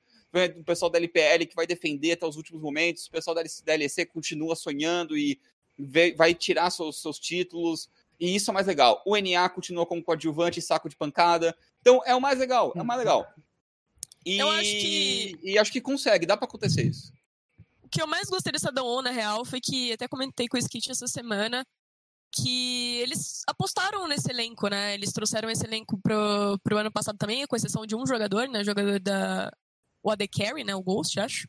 O pessoal da LPL que vai defender até os últimos momentos. O pessoal da LEC continua sonhando e vai tirar seus, seus títulos. E isso é mais legal. O NA continua como coadjuvante e saco de pancada. Então é o mais legal, é o mais legal. E, eu acho que... e acho que consegue, dá para acontecer isso. O que eu mais gostei dessa Dawn, na real, foi que até comentei com o Skit essa semana que eles apostaram nesse elenco, né? Eles trouxeram esse elenco pro, pro ano passado também, com exceção de um jogador, né? O jogador da. O AD Carry, né? O Ghost, acho.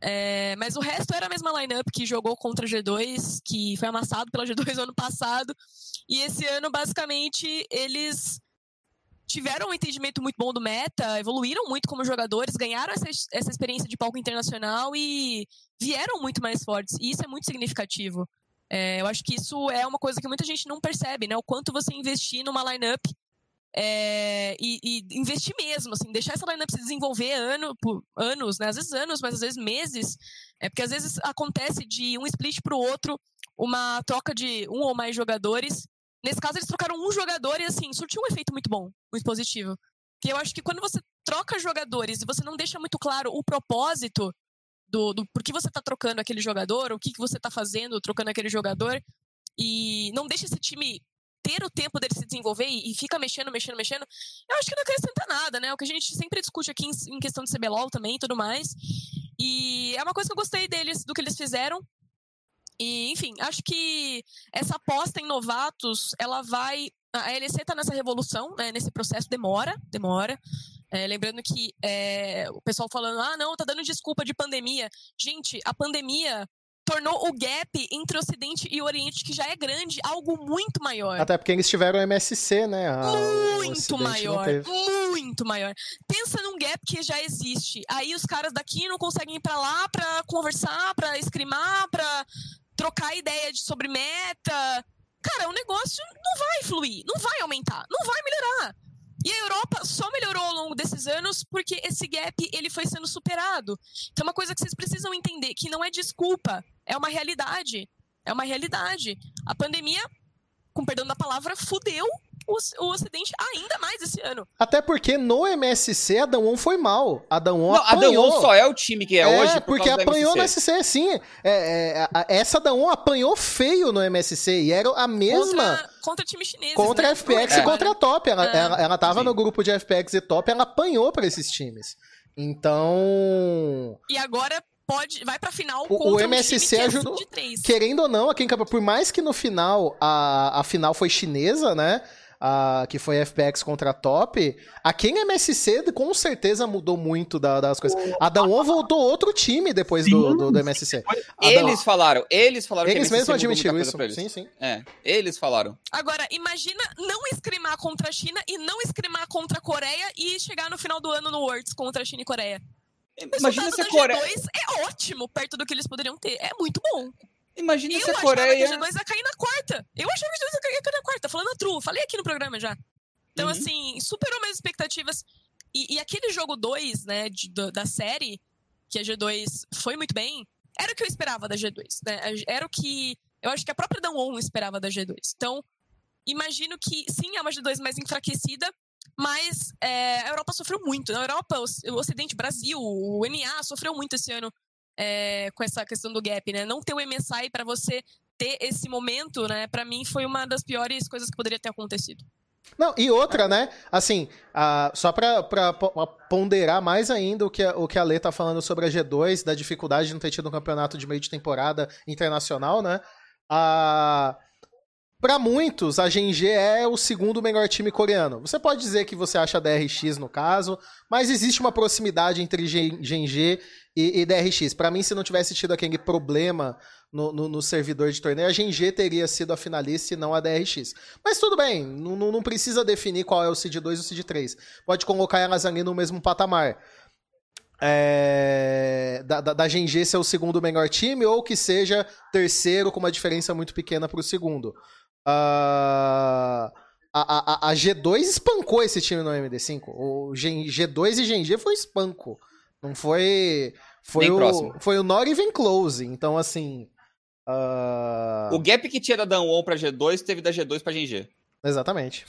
É, mas o resto era a mesma lineup que jogou contra a G2, que foi amassado pela G2 no ano passado. E esse ano, basicamente, eles tiveram um entendimento muito bom do meta, evoluíram muito como jogadores, ganharam essa, essa experiência de palco internacional e vieram muito mais fortes. E isso é muito significativo. É, eu acho que isso é uma coisa que muita gente não percebe, né? O quanto você investir numa lineup é, e, e, investir mesmo, assim, deixar essa lineup se desenvolver ano, por anos, né? Às vezes anos, mas às vezes meses. É porque às vezes acontece de um split para o outro, uma troca de um ou mais jogadores. Nesse caso, eles trocaram um jogador e assim, surtiu um efeito muito bom, muito positivo. Que eu acho que quando você troca jogadores e você não deixa muito claro o propósito do, do por que você está trocando aquele jogador, o que, que você está fazendo trocando aquele jogador, e não deixa esse time ter o tempo dele se desenvolver e, fica mexendo, mexendo, mexendo, eu acho que não acrescenta nada, né? O que a gente sempre discute aqui em, questão de CBLOL também e tudo mais. E é uma coisa que eu gostei deles, do que eles fizeram. E, enfim, acho que essa aposta em novatos, ela vai. A LEC tá nessa revolução, né? Nesse processo, demora, demora. É, lembrando que é, o pessoal falando, ah, não, tá dando desculpa de pandemia. Gente, a pandemia tornou o gap entre o Ocidente e o Oriente, que já é grande, algo muito maior. Até porque eles tiveram MSC, né? A... muito maior. Muito maior. Pensa num gap que já existe. Aí os caras daqui não conseguem ir pra lá pra conversar, pra escrimar, pra trocar ideia de, sobre meta. Cara, o negócio não vai fluir, não vai aumentar, não vai melhorar. E a Europa só melhorou ao longo desses anos porque esse gap ele foi sendo superado. Então, uma coisa que vocês precisam entender que não é desculpa, é uma realidade. É uma realidade. A pandemia, com perdão da palavra, fudeu o, o Ocidente ainda mais esse ano. Até porque no MSC a Damwon foi mal. A Damwon Não, apanhou. a Damwon só é o time que é, é hoje por porque apanhou no MSC, sim. É, é, essa Damwon apanhou feio no MSC e era a mesma... Contra, contra time chinês, Contra né? a FPX é. e contra a Top. Ela, é. ela, ela tava sim. no grupo de FPX e Top, ela apanhou para esses times. Então... E agora pode vai para final o, o MSC um ajudou querendo ou não aqui em por mais que no final a, a final foi chinesa né a, que foi FPX contra a Top, a quem MSC com certeza mudou muito da, das coisas. A Daon voltou outro time depois do, do, do, MSC. Eles falaram, eles falaram eles mesmos admitiram isso. Sim, sim. É, eles falaram. Agora, imagina não escrimar contra a China e não escrimar contra a Coreia e chegar no final do ano no Worlds contra a China e Coreia. Imagina se a Coreia. é ótimo perto do que eles poderiam ter. É muito bom. Imagina eu se a Coreia. Eu achava que a G2 ia cair na quarta. Eu achava que a G2 ia cair na quarta. Falando a true. Falei aqui no programa já. Então, Uhum. assim, superou minhas expectativas. E, e aquele jogo 2, né, de- da série, que a G2 foi muito bem, era o que eu esperava da G2, né? Era o que eu acho que a própria Damwon esperava da G2. Então, imagino que, sim, é uma G2 mais enfraquecida, mas é, a Europa sofreu muito. Na Europa, o, o Ocidente, Brasil, o NA sofreu muito esse ano é, com essa questão do gap, né? Não ter o MSI para você ter esse momento, né? Para mim foi uma das piores coisas que poderia ter acontecido. Não, e outra, né? Assim, só po- ponderar mais ainda o que, a- o que a Lê tá falando sobre a G2, da dificuldade de não ter tido um campeonato de meio de temporada internacional, né? Pra muitos, a GNG é o segundo melhor time coreano. Você pode dizer que você acha a DRX no caso, mas existe uma proximidade entre GNG e, e DRX. Pra mim, se não tivesse tido aquele problema no, no- no servidor de torneio, a GNG teria sido a finalista e não a DRX. Mas tudo bem, não, precisa definir qual é o Seed 2 e o Seed 3. Pode colocar elas ali no mesmo patamar. É, da, da, da GNG ser o segundo melhor time, ou que seja terceiro com uma diferença muito pequena pro segundo. Ah, a, a, a G2 espancou esse time no MD5. O G, G2 e GNG foi espanco. Não foi. Foi Nem o, próximo. foi o not even close. Então, assim. ah, O gap que tinha da Danwon pra G2 teve da G2 pra GNG. Exatamente.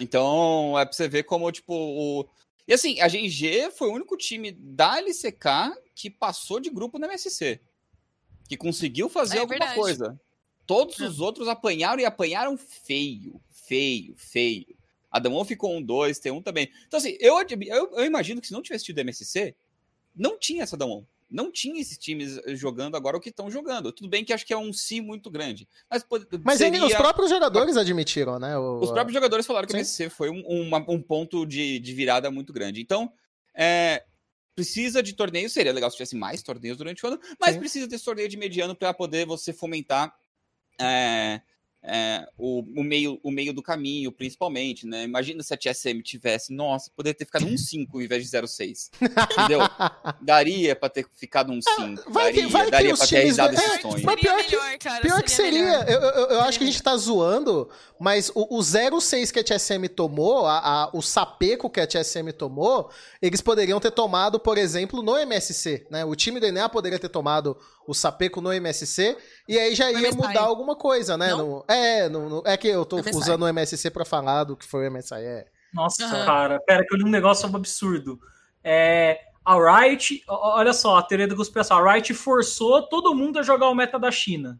Então, é pra você ver como, tipo, o... E assim, a GNG foi o único time da LCK que passou de grupo no MSC. Que conseguiu fazer É alguma verdade. coisa. Todos os outros apanharam e apanharam feio, feio, feio. A Damon ficou um dois, tem um também. Então, assim, eu, eu, eu imagino que se não tivesse tido MSC, não tinha essa Damon. Não tinha esses times jogando agora o que estão jogando. Tudo bem que acho que é um si muito grande. Mas, pode- Mas seria... os próprios jogadores admitiram, né? o- Os próprios jogadores falaram que Sim. o MSC foi um, uma- um ponto de, de virada muito grande. Então, é, precisa de torneios. Seria legal se tivesse mais torneios durante o ano, mas Sim. precisa desse torneio de mediano para poder você fomentar é, é, o, o meio, o meio do caminho, principalmente. Né? Imagina se a TSM tivesse, nossa, poderia ter ficado um 5 ao invés de 0,6. Entendeu? Daria para ter ficado um 5. vai que- daria vai que daria os para ter times- realizado é, esse sonho. mas Seria pior que- melhor, cara. Pior que seria. Eu, eu, eu acho que a Seria gente tá zoando, mas o, o 06 que a TSM tomou, a, a- o sapeco que a TSM tomou, eles poderiam ter tomado, por exemplo, no MSC, né? O time do ENEA poderia ter tomado o sapeco no MSC, e aí já ia mudar alguma coisa, né? Não? No- é, no- no- é que eu tô MSI. usando o MSC pra falar do que foi o MSI. É. Nossa, Aham. cara, pera que eu li um negócio absurdo. É, a Riot, olha só, a teoria da conspiração, a Riot forçou todo mundo a jogar o meta da China.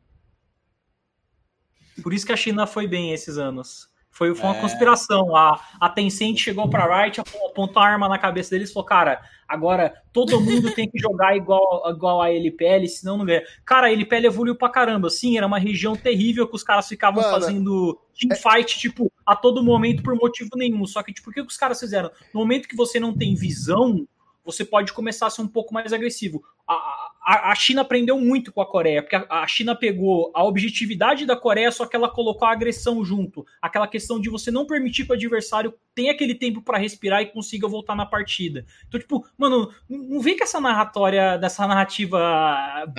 Por isso que a China foi bem esses anos. Foi, foi uma É. conspiração. A, a Tencent chegou pra Riot, ap- apontou a arma na cabeça deles e falou: Cara, agora todo mundo tem que jogar igual, igual a LPL, senão não ganha. Cara, a LPL evoluiu pra caramba. Sim, era uma região terrível que os caras ficavam Mano, fazendo teamfight, tipo, a todo momento por motivo nenhum. Só que, tipo, o que os caras fizeram? No momento que você não tem visão, você pode começar a ser um pouco mais agressivo. A, a, a China aprendeu muito com a Coreia, porque a, a China pegou a objetividade da Coreia, só que ela colocou a agressão junto. Aquela questão de você não permitir que o adversário tenha aquele tempo pra respirar e consiga voltar na partida. Então, tipo, mano, não vem com essa narratória, dessa narrativa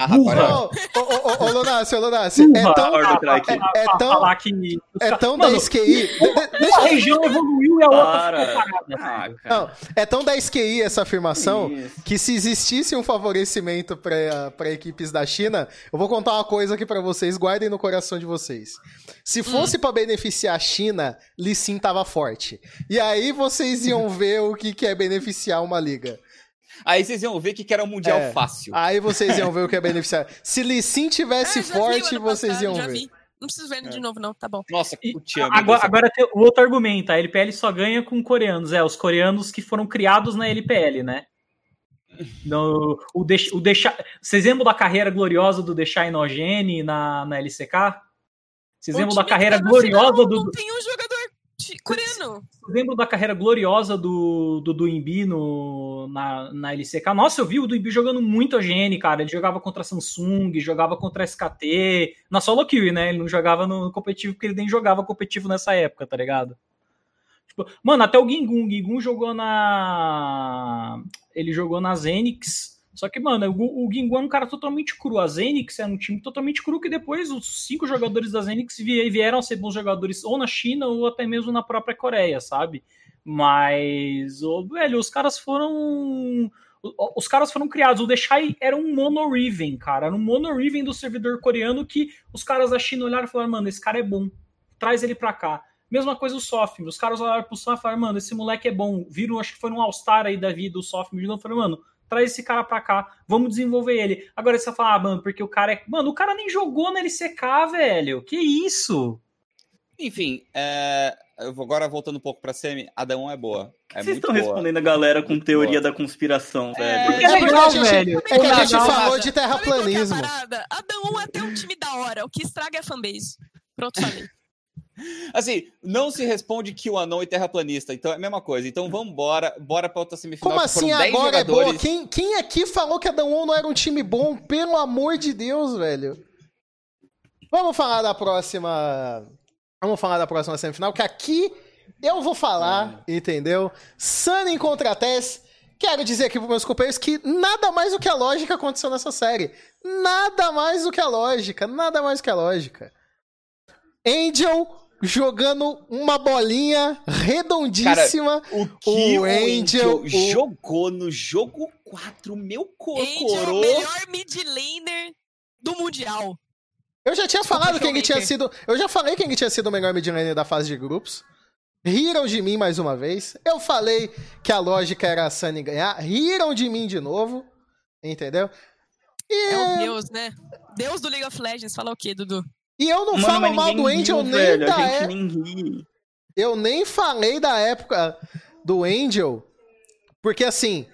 burra. Ô, ô, ô, ô, Lonassi, é tão, É pra tão- falar que é tão Mano, 10 QI. de- de- deixa Uma região evoluiu e a outra Para. ficou parada. Ah. Não, é tão 10 QI essa afirmação Isso. que se existisse um favorecimento para equipes da China, eu vou contar uma coisa aqui pra vocês, guardem no coração de vocês. Se fosse pra beneficiar a China, Lee Sin tava forte. E aí vocês iam ver o que, que é beneficiar uma liga. Aí vocês iam ver que que era um mundial É. fácil. Aí vocês iam ver o que é beneficiar. Se Lee Sin tivesse Ah, forte, vocês passado, iam já ver. vi. Não preciso ver de novo, não. Tá bom. Nossa, E agora, agora tem o outro argumento, a LPL só ganha com coreanos, é, os coreanos que foram criados na LPL, né? No, o Deix- o Deixa, vocês lembram da carreira gloriosa do Deixar Inogene na, na LCK? Vocês lembram da carreira tá gloriosa final, do, Não tem um jogador de- coreano. Vocês lembram da carreira gloriosa do, do Duimbi no, na, na LCK? Nossa, eu vi o Duimbi jogando muito a GN, cara. Ele jogava contra a Samsung, jogava contra a SKT, na solo queue, né? Ele não jogava no competitivo, porque ele nem jogava competitivo nessa época, tá ligado? Tipo, mano, até o Gingun. Gingun jogou na. Ele jogou na Zenix. Só que, mano, o, o Gingu é um cara totalmente cru. A Zenix é um time totalmente cru que depois os cinco jogadores da Zenix vieram a ser bons jogadores ou na China ou até mesmo na própria Coreia, sabe? Mas, oh, velho, os caras foram. Os caras foram criados. O Deshai era um mono Riven, cara. Era um mono Riven do servidor coreano que os caras da China olharam e falaram: mano, esse cara é bom. Traz ele pra cá. Mesma coisa o Sofim. Os caras olharam pro Sofim e falaram: mano, esse moleque é bom. Viram, acho que foi um All-Star aí da vida, o Sofim. E falaram: mano, traz esse cara pra cá, vamos desenvolver ele. Agora você fala, ah, mano, porque o cara é. Mano, o cara nem jogou na LCK, velho. Que isso? Enfim, é... agora voltando um pouco pra Semi, a D1 é boa. É Vocês estão boa. respondendo a galera com teoria boa. da conspiração, É, velho. É porque legal, a gente- velho. É que a gente falou de é terraplanismo. A Dan1 é até um time da hora. O que estraga é a fanbase. Pronto, falei. Assim, não se responde que o anão e terraplanista, então é a mesma coisa. Então vamos embora, bora pra outra semifinal. Como assim 10 agora é boa? Quem, quem aqui falou que a Danwon não era um time bom? Pelo amor de Deus, velho. Vamos falar da próxima. Vamos falar da próxima semifinal, que aqui eu vou falar, entendeu? Sunny contra Tess. Quero dizer aqui pros meus companheiros que nada mais do que a lógica aconteceu nessa série. Nada mais do que a lógica. Nada mais do que a lógica. Angel jogando uma bolinha redondíssima. O que O o Angel, Angel, o- jogou no jogo 4, meu Angel, cocorô. melhor mid laner do Mundial. Eu já tinha Desculpa, falado que ele tinha sido. Eu já falei que ele tinha sido o melhor midlaner da fase de grupos. Riram de mim mais uma vez. Eu falei que a lógica era a Sunny ganhar. Riram de mim de novo. Entendeu? E, É o Deus, né? Deus do League of Legends. Fala o quê, Dudu? E eu não Mano, falo mal do Angel riu, nem velho. da época. nem. Eu nem falei da época do Angel. Porque assim.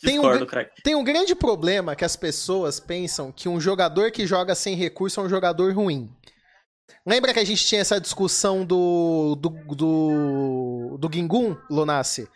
Tem um, tem um grande problema que as pessoas pensam que um jogador que joga sem recurso é um jogador ruim. Lembra que a gente tinha essa discussão do. do. do, do Gingun, Lunassi?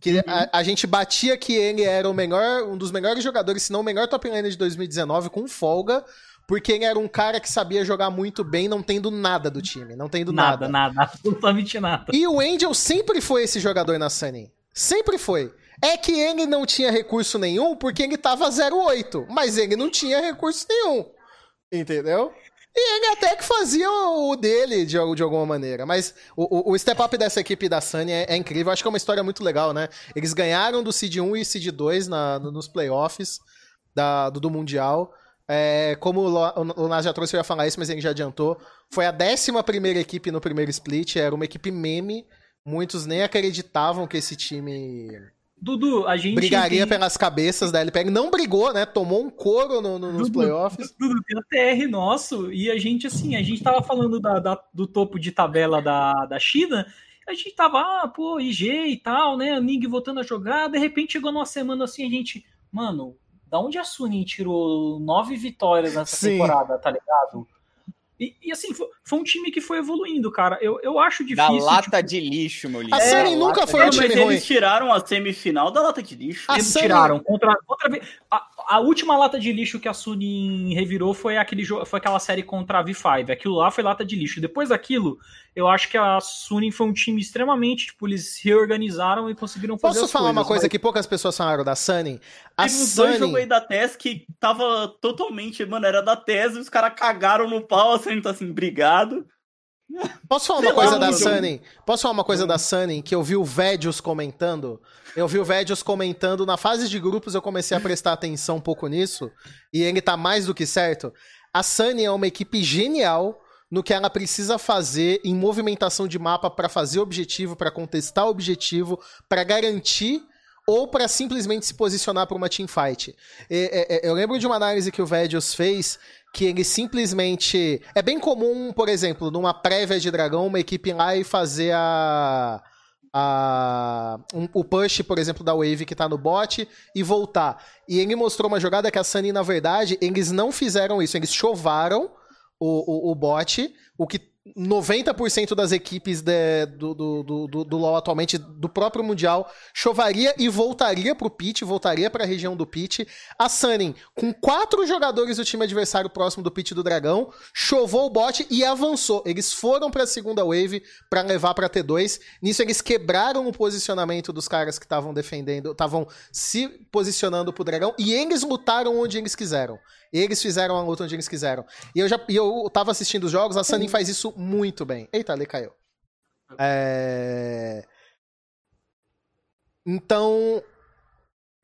Que a, a gente batia que ele era o melhor, um dos melhores jogadores, se não o melhor top laner de 2019, com folga, porque ele era um cara que sabia jogar muito bem, não tendo nada do time, não tendo nada. Nada, nada, absolutamente nada. E o Angel sempre foi esse jogador na Sunny. Sempre foi. É que ele não tinha recurso nenhum porque ele tava 08, mas ele não tinha recurso nenhum. Entendeu? E ele até que fazia o dele de, de alguma maneira. Mas o, o- step up dessa equipe da Sunny é, é incrível. Acho que é uma história muito legal, né? Eles ganharam do Seed 1 e Seed 2 na, no- nos playoffs da, do, do Mundial. É, como o Lo- o Nas já trouxe, eu ia falar isso, mas ele já adiantou. Foi a 11 primeira equipe no primeiro split. Era uma equipe meme. Muitos nem acreditavam que esse time Dudu, a gente. brigaria tem... pelas cabeças da LPL. Não brigou, né? Tomou um couro no- no- nos Dudu, playoffs. Dudu, tem TR nosso, e a gente, assim, a gente tava falando da, da- do topo de tabela da, da China, a gente tava, ah, pô, IG e tal, né, Ning voltando a jogar, de repente chegou numa semana assim, a gente, mano, da onde a Sunin tirou nove vitórias nessa Sim. temporada, tá ligado? E, e, assim, foi, foi um time que foi evoluindo, cara. Eu, eu acho Da difícil. lata tipo, de lixo, meu A lindo. Sunny Da nunca lata foi um de Mas time ruim. eles tiraram a semifinal da lata de lixo. A Eles Sunny- tiraram contra outra vez. A, a última lata de lixo que a Sunin revirou foi aquele jogo, foi aquela série contra a V5. Aquilo lá foi lata de lixo. Depois daquilo, eu acho que a Sunin foi um time extremamente, tipo, eles reorganizaram e conseguiram fazer Posso as falar uma coisas, coisa mas- que poucas pessoas falaram da Sunny? A Teve uns dois jogos aí da TES que tava totalmente, mano, era da TES e os caras cagaram no pau, assim, tá assim, obrigado. Posso falar Sei uma coisa lá, da. Sunny? Posso falar uma coisa da Sunny que eu vi o Védios comentando? Eu vi o Védios comentando na fase de grupos, eu comecei a prestar atenção um pouco nisso, e ele tá mais do que certo. A Sunny é uma equipe genial no que ela precisa fazer em movimentação de mapa pra fazer objetivo, pra contestar objetivo, pra garantir ou pra simplesmente se posicionar pra uma teamfight. E- é- é- Eu lembro de uma análise que o Védios fez que ele simplesmente. É bem comum, por exemplo, numa prévia de dragão, uma equipe ir lá e fazer a. a um- o push, por exemplo, da Wave que tá no bot e voltar. E ele mostrou uma jogada que a Sunny, na verdade, eles não fizeram isso. Eles chovaram o, o, o bot, o que 90% das equipes de, do, do, do, do LoL atualmente, do próprio Mundial, chovaria e voltaria pro pit, voltaria para a região do pit. A Sunning, com quatro jogadores do time adversário próximo do pit do Dragão, chovou o bot e avançou. Eles foram para a segunda wave para levar para T2. Nisso eles quebraram o posicionamento dos caras que estavam defendendo, estavam se posicionando pro Dragão e eles lutaram onde eles quiseram. Eles fizeram a luta onde eles quiseram. E eu já e eu tava assistindo os jogos, a Sunny faz isso muito bem. Eita, ali caiu. É... Então,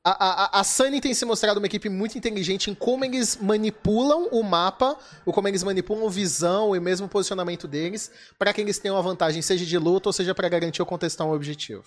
a, a, a Sunny tem se mostrado uma equipe muito inteligente em como eles manipulam o mapa, ou como eles manipulam visão e mesmo posicionamento deles, para que eles tenham a vantagem, seja de luta ou seja para garantir ou contestar um objetivo.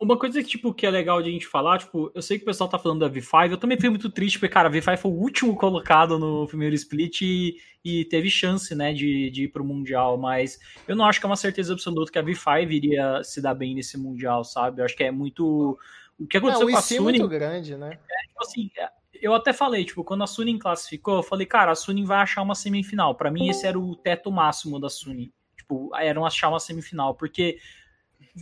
Uma coisa que, tipo, que é legal de a gente falar, tipo, eu sei que o pessoal tá falando da V5, eu também fui muito triste, porque, cara, a V5 foi o último colocado no primeiro split e, e teve chance, né, de, de ir pro Mundial, mas eu não acho que é uma certeza absoluta que a V5 iria se dar bem nesse Mundial, sabe? Eu acho que é muito... O que aconteceu é, com a Suning... Suning... muito grande, né? É, tipo assim, eu até falei, tipo, quando a Suning classificou, eu falei, cara, a Suning vai achar uma semifinal. Para mim, esse era o teto máximo da Suning. Tipo, era achar uma semifinal, porque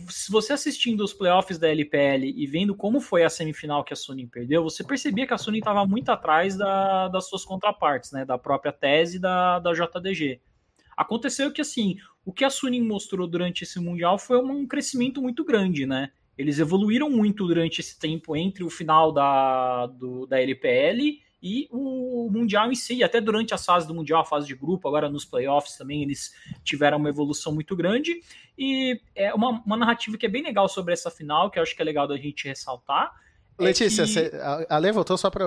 se você assistindo os playoffs da LPL e vendo como foi a semifinal que a Sony perdeu, você percebia que a Sony estava muito atrás da, das suas contrapartes, né? Da própria tese da, da JDG. Aconteceu que, assim, o que a Sony mostrou durante esse Mundial foi um crescimento muito grande, né? Eles evoluíram muito durante esse tempo entre o final da, do, da LPL e o Mundial em si, até durante as fases do Mundial, a fase de grupo, agora nos playoffs também, eles tiveram uma evolução muito grande. E é uma, uma narrativa que é bem legal sobre essa final, que eu acho que é legal da gente ressaltar. É Letícia, é que... a Ale voltou só pra.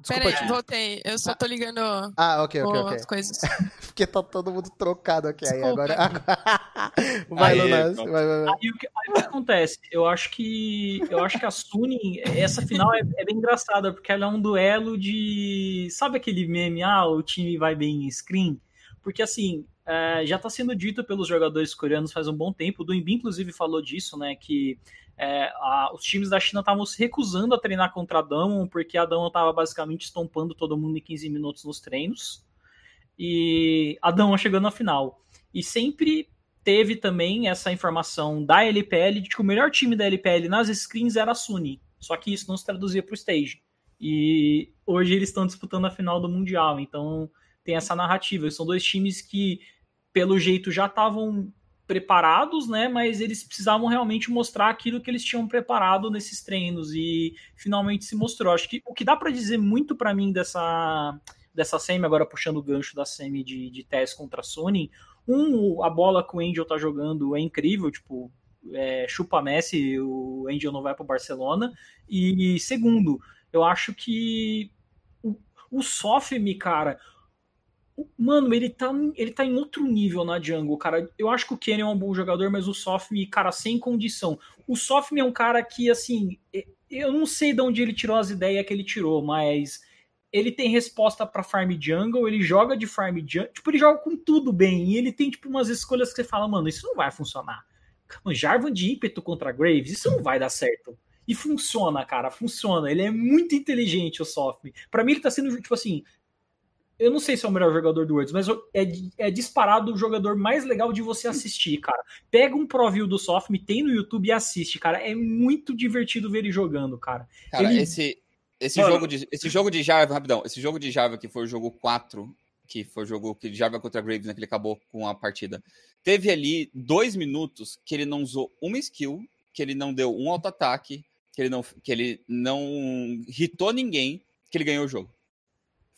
Desculpa, Peraí, voltei. Eu só tô ligando ah, ok, ok, ok. as coisas. Porque tá todo mundo trocado aqui. Aí agora. vai, Lunas. Vai, vai, vai. Aí, o que, aí o que acontece? Eu acho que. Eu acho que a Suni, essa final é, é, bem engraçada, porque ela é um duelo de. Sabe aquele meme? Ah, o time vai bem em screen? Porque assim, é, já está sendo dito pelos jogadores coreanos faz um bom tempo. O Duimbi, inclusive, falou disso, né? Que é, a, os times da China estavam se recusando a treinar contra a porque a estava basicamente estompando todo mundo em 15 minutos nos treinos. E a chegando na final. E sempre teve também essa informação da LPL de que o melhor time da LPL nas screens era a Suni. Só que isso não se traduzia para o stage. E hoje eles estão disputando a final do Mundial. Então tem essa narrativa. São dois times que, pelo jeito, já estavam preparados, né? Mas eles precisavam realmente mostrar aquilo que eles tinham preparado nesses treinos e finalmente se mostrou. Acho que o que dá para dizer muito para mim dessa dessa semi agora puxando o gancho da semi de, de teste contra Sony, um a bola que o Angel tá jogando é incrível, tipo é, chupa Messi, o Angel não vai para Barcelona e segundo, eu acho que o, o Sofme, cara, Mano, ele tá, ele tá em outro nível na jungle, cara. Eu acho que o Kenny é um bom jogador, mas o Sofme, cara, sem condição. O Sofme é um cara que, assim, eu não sei de onde ele tirou as ideias que ele tirou, mas ele tem resposta para farm jungle, ele joga de farm jungle, tipo, ele joga com tudo bem, e ele tem, tipo, umas escolhas que você fala, mano, isso não vai funcionar. Jarvan de ímpeto contra Graves, isso não vai dar certo. E funciona, cara, funciona. Ele é muito inteligente, o Sofme. Para mim, ele tá sendo, tipo assim, eu não sei se é o melhor jogador do Worlds, mas é, é disparado o jogador mais legal de você assistir, cara. Pega um Pro View do Soft, me tem no YouTube e assiste, cara. É muito divertido ver ele jogando, cara. Cara, ele... esse, esse, jogo de, esse jogo de Jarva, rapidão, esse jogo de Jarva que foi o jogo 4, que foi o jogo que Jarva contra Graves, né, que ele acabou com a partida. Teve ali dois minutos que ele não usou uma skill, que ele não deu um auto-ataque, que ele não, que ele não hitou ninguém, que ele ganhou o jogo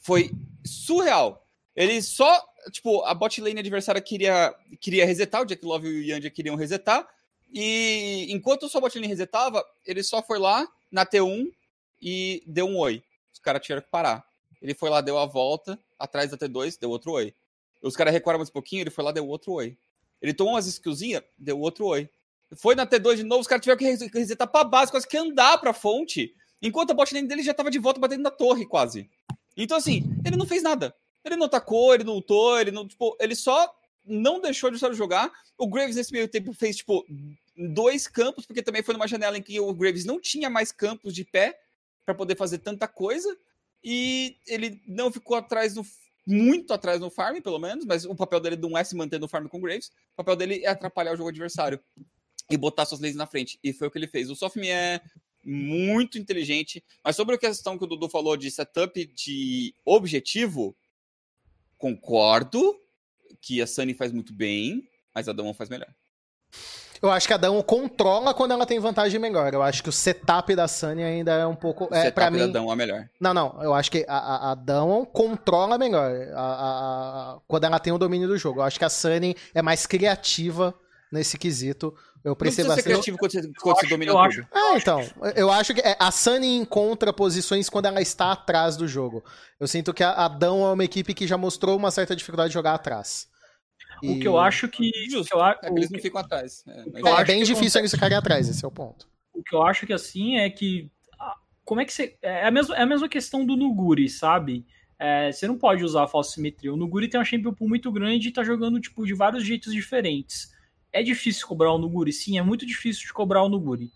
foi surreal. Ele só, tipo, a bot lane adversária queria, queria resetar, o Jack Love e o Yandia queriam resetar, e enquanto sua bot lane resetava, ele só foi lá na T1 e deu um oi. Os caras tiveram que parar. Ele foi lá, deu a volta, atrás da T2, deu outro oi. Os caras recuaram mais um pouquinho, ele foi lá, deu outro oi. Ele tomou umas skillzinhas, deu outro oi. Foi na T2 de novo, os caras tiveram que resetar pra base, quase que andar pra fonte, enquanto a bot lane dele já tava de volta batendo na torre, quase. Então, assim, ele não fez nada. Ele não atacou, ele não lutou, ele não. Tipo, ele só não deixou de jogar. O Graves, nesse meio tempo, fez, tipo, dois campos, porque também foi numa janela em que o Graves não tinha mais campos de pé para poder fazer tanta coisa. E ele não ficou atrás do. muito atrás no farm, pelo menos, mas o papel dele não é se manter no farm com Graves, o papel dele é atrapalhar o jogo adversário e botar suas leis na frente. E foi o que ele fez. O Sofmi é muito inteligente, mas sobre a questão que o Dudu falou de setup de objetivo, concordo que a Sunny faz muito bem, mas a Damon faz melhor. Eu acho que a Damon controla quando ela tem vantagem melhor. Eu acho que o setup da Sunny ainda é um pouco. O É, setup pra da mim. Damon é melhor. Não, não. Eu acho que a, a, a Damon controla melhor a- a- quando ela tem o domínio do jogo. Eu acho que a Sunny é mais criativa nesse quesito. Eu precisa ser criativo quando você, quando você domina tudo. acho- É, então. Eu acho que é, a Sunny encontra posições quando ela está atrás do jogo. Eu sinto que a, a Dão é uma equipe que já mostrou uma certa dificuldade de jogar atrás. O E- que eu acho que. Justo. o que eu, É que o eles não ficam atrás. É, mas- É, é bem difícil eles ficarem atrás, esse é o ponto. o que eu acho que assim é que ah, como é que você é a mesma, é a mesma questão do Nuguri, sabe? É, você não pode usar a falsa simetria. O Nuguri tem uma champion pool muito grande e tá jogando tipo de vários jeitos diferentes. É difícil cobrar o Nuguri, sim, é muito difícil de cobrar o Nuguri.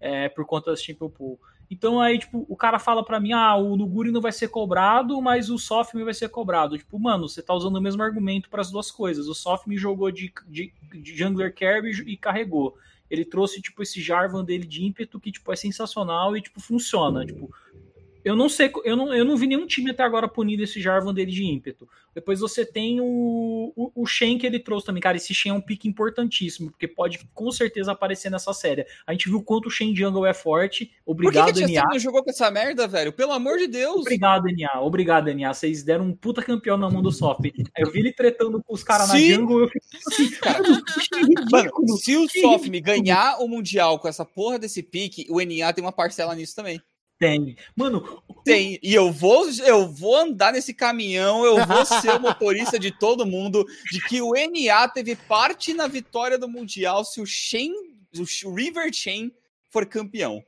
É, por conta da champion pool. Então aí, tipo, o cara fala pra mim, ah, o Nuguri não vai ser cobrado, mas o Sofme vai ser cobrado. Tipo, mano, você tá usando o mesmo argumento para as duas coisas. O Sofme jogou de, de, de jungler carry e carregou ele trouxe, tipo, esse Jarvan dele de ímpeto que, tipo, é sensacional e, tipo, funciona. Tipo, eu não sei, eu não, eu não vi nenhum time até agora punindo esse Jarvan dele de ímpeto. Depois você tem o, o, o Shen que ele trouxe também. Cara, esse Shen é um pique importantíssimo, porque pode com certeza aparecer nessa série. A gente viu o quanto o Shen Jungle é forte. Por que, Obrigado, que NA. Não jogou com essa merda, velho? Pelo amor de Deus! Obrigado, NA. Obrigado, NA. Vocês deram um puta campeão na mão do Soft. Eu vi ele tretando com os caras na jungle. Eu fiquei assim, cara, Mano, se o Sofme ridículo. ganhar o Mundial com essa porra desse pique, o NA tem uma parcela nisso também. Tem. Mano, Tem. E eu vou, eu vou andar nesse caminhão, eu vou ser o motorista de todo mundo, de que o NA teve parte na vitória do Mundial se o Shen, o River Chain for campeão.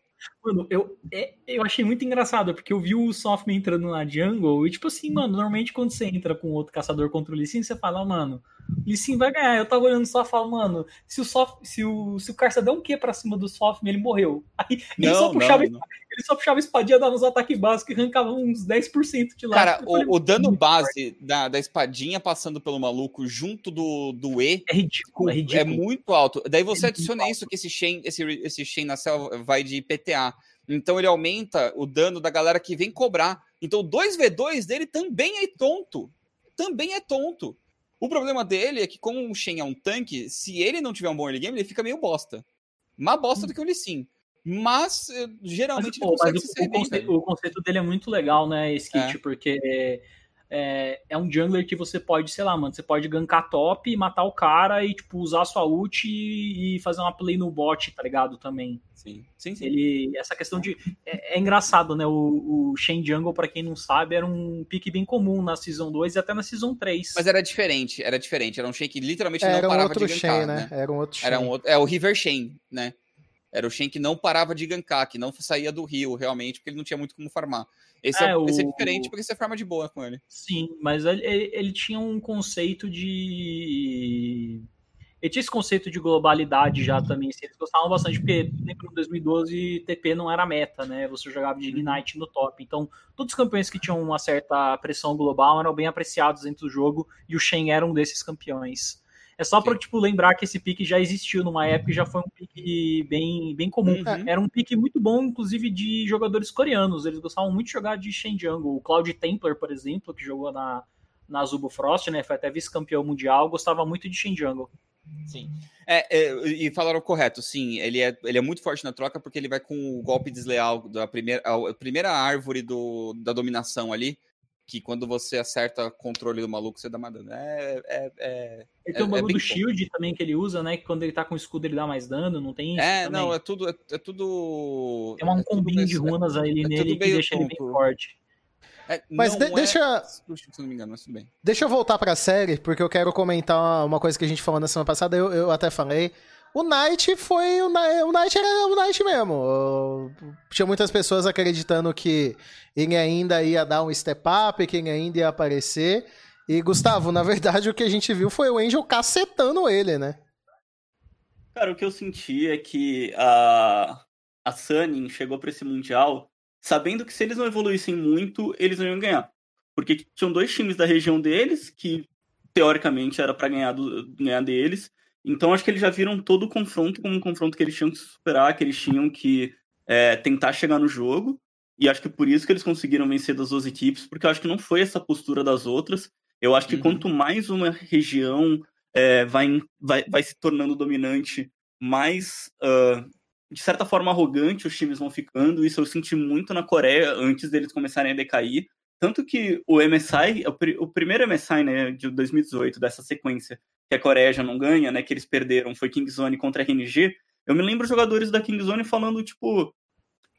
Mano, eu, é- eu achei muito engraçado, porque eu vi o Softman entrando na jungle, e tipo assim, mano, normalmente quando você entra com outro caçador contra o Lee Sin, você fala, mano, o Lee Sin vai ganhar. Eu tava olhando só e falo, mano, se o, Soft, se o, se o Carça der um Q pra cima do Softman, ele morreu. Aí ele, Não, só puxava, não, não. ele só puxava a espadinha, dava uns ataques básicos e arrancava uns 10% de lá. Cara, falei, o, o dano base da, da espadinha passando pelo maluco junto do, do E É ridículo, é é ridículo. muito alto. Daí você É adiciona isso que esse Shen, esse, esse Shen na selva vai de PTA. Então ele aumenta o dano da galera que vem cobrar. Então o 2v2 dele também é tonto. Também é tonto. O problema dele é que, como o Shen é um tanque, se ele não tiver um bom early game, ele fica meio bosta. Mais bosta do que o Lee Sin. Mas, eh, Mas, geralmente, pô, ele consegue mas o, o conceito, o conceito dele é muito legal, né, esse kit, É. porque é, é um jungler que você pode, sei lá, mano, você pode gankar top, matar o cara e, tipo, usar sua ult e, e fazer uma play no bot, tá ligado, também. Sim, sim, sim. Ele, essa questão de... É, é engraçado, né, o, o Shen Jungle, pra quem não sabe, era um pique bem comum na Season 2 e até na Season 3. Mas era diferente, era diferente. Era um Shen que literalmente não Era um parava outro de gankar, Shen, né? né? Era um outro Shen. Era um outro, é o River Shen, né? Era o Shen que não parava de gankar, que não saía do rio, realmente, porque ele não tinha muito como farmar. Esse é, É, esse é o- diferente porque você farma de boa com ele. Sim, mas ele, ele- ele tinha um conceito de. Ele tinha esse conceito de globalidade já também. assim, eles gostavam bastante, porque lembro em 2012 TP não era meta, né? Você jogava de Ignite no top. Então, todos os campeões que tinham uma certa pressão global eram bem apreciados dentro do jogo, e o Shen era um desses campeões. É só para tipo, lembrar que esse pique já existiu numa época e já foi um pique bem, bem comum. Uhum. Era um pique muito bom, inclusive, de jogadores coreanos. Eles gostavam muito de jogar de Shen Jungle. O Cloud Templar, por exemplo, que jogou na, na Zubo Frost, né? Foi até vice-campeão mundial, gostava muito de Shen Jungle. Sim. É, é, e falaram correto, sim. Ele é, ele é muito forte na troca porque ele vai com o golpe desleal da primeira, a primeira árvore do, da dominação ali. Que quando você acerta o controle do maluco, você dá uma dano. É, é, é, Ele É- tem o é bagulho bem do shield também que ele usa, né? Que quando ele tá com escudo ele dá mais dano, não tem isso? é, também? não, é tudo. É, é tudo. Tem um é combinho de runas aí é nele que deixa ele bem tonto. forte. é- Mas de- é deixa- Se não me engano, mas tudo bem. Deixa eu voltar pra série, porque eu quero comentar uma- uma coisa que a gente falou na semana passada, eu, eu até falei. O Knight foi. O o Knight era o Knight mesmo. Tinha muitas pessoas acreditando que ele ainda ia dar um step up, que ele ainda ia aparecer. E, Gustavo, na verdade, o que a gente viu foi o Angel cacetando ele, né? Cara, o que eu senti é que a, a Sunny chegou pra esse Mundial sabendo que se eles não evoluíssem muito, eles não iam ganhar. porque tinham dois times da região deles que teoricamente era para ganhar, do, ganhar deles. Então acho que eles já viram todo o confronto como um confronto que eles tinham que superar, que eles tinham que é, tentar chegar no jogo. E acho que por isso que eles conseguiram vencer das duas equipes, porque eu acho que não foi essa postura das outras. Eu acho que uhum. quanto mais uma região é, vai, vai, vai se tornando dominante, mais, uh, de certa forma, arrogante os times vão ficando. Isso eu senti muito na Coreia antes deles começarem a decair. Tanto que o MSI, o, o primeiro MSI né, de 2018, dessa sequência, que a Coreia já não ganha, né, que eles perderam, foi Kingzone contra RNG. Eu me lembro jogadores da Kingzone falando, tipo,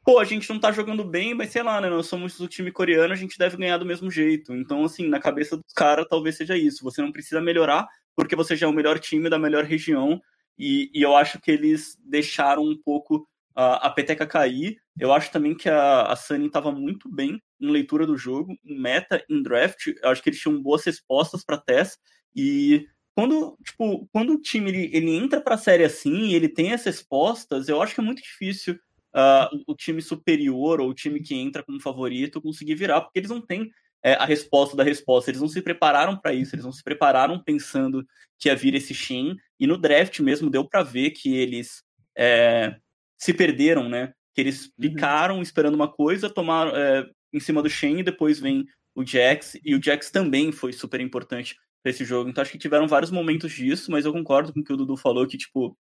pô, a gente não tá jogando bem, mas sei lá, né? Nós somos do time coreano, a gente deve ganhar do mesmo jeito. Então, assim, na cabeça dos caras, talvez seja isso. Você não precisa melhorar, porque você já é o melhor time da melhor região. E, e eu acho que eles deixaram um pouco a, a peteca cair. Eu acho também que a, a Sunny estava muito bem em leitura do jogo, em meta, em draft. Eu acho que eles tinham boas respostas para teste. E quando, tipo, quando o time ele, ele entra para a série assim, ele tem essas respostas, eu acho que é muito difícil uh, o time superior ou o time que entra como favorito conseguir virar, porque eles não têm é, a resposta da resposta. Eles não se prepararam para isso, eles não se prepararam pensando que ia vir esse Shen. E no draft mesmo deu para ver que eles é, se perderam, né? Que eles ficaram uhum. esperando uma coisa, tomaram é, em cima do Shen e depois vem o Jax. E o Jax também foi super importante esse jogo. Então acho que tiveram vários momentos disso, mas eu concordo com o que o Dudu falou, que tipo,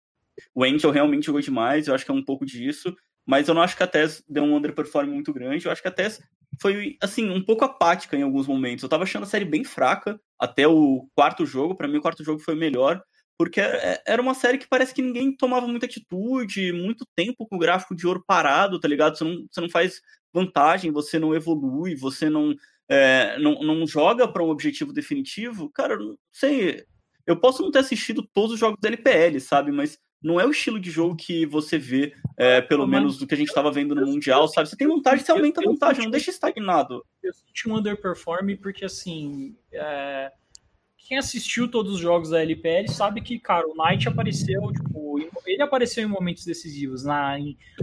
o Angel realmente jogou demais, eu acho que é um pouco disso mas eu não acho que a Tess deu um underperform muito grande. Eu acho que a Tess foi, assim, um pouco apática em alguns momentos. Eu tava achando a série bem fraca até o quarto jogo. para mim, o quarto jogo foi melhor, porque é, é, era uma série que parece que ninguém tomava muita atitude, muito tempo com o gráfico de ouro parado, tá ligado? Você não, você não faz vantagem, você não evolui, você não, é, não, não joga para um objetivo definitivo. Cara, não sei. Eu posso não ter assistido todos os jogos da LPL, sabe? Mas não é o estilo de jogo que você vê, é, pelo menos do que a gente estava vendo no Mundial, sabe? Você tem vantagem, você aumenta a vantagem, não deixa estagnado. Eu senti um underperform porque, assim, é... quem assistiu todos os jogos da LPL sabe que, cara, o Knight apareceu, tipo, ele apareceu em momentos decisivos. Na,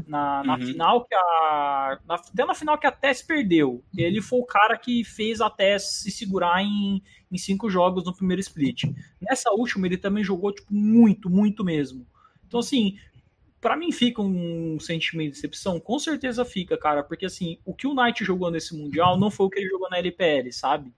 na, na uhum. final que a. Na, até na final que a Tess perdeu. Ele foi o cara que fez a Tess se segurar em, em cinco jogos no primeiro split. Nessa última, ele também jogou, tipo, muito, muito mesmo. Então, assim, para mim fica um sentimento de decepção? Com certeza fica, cara, porque assim, o que o Knight jogou nesse Mundial não foi o que ele jogou na LPL, sabe?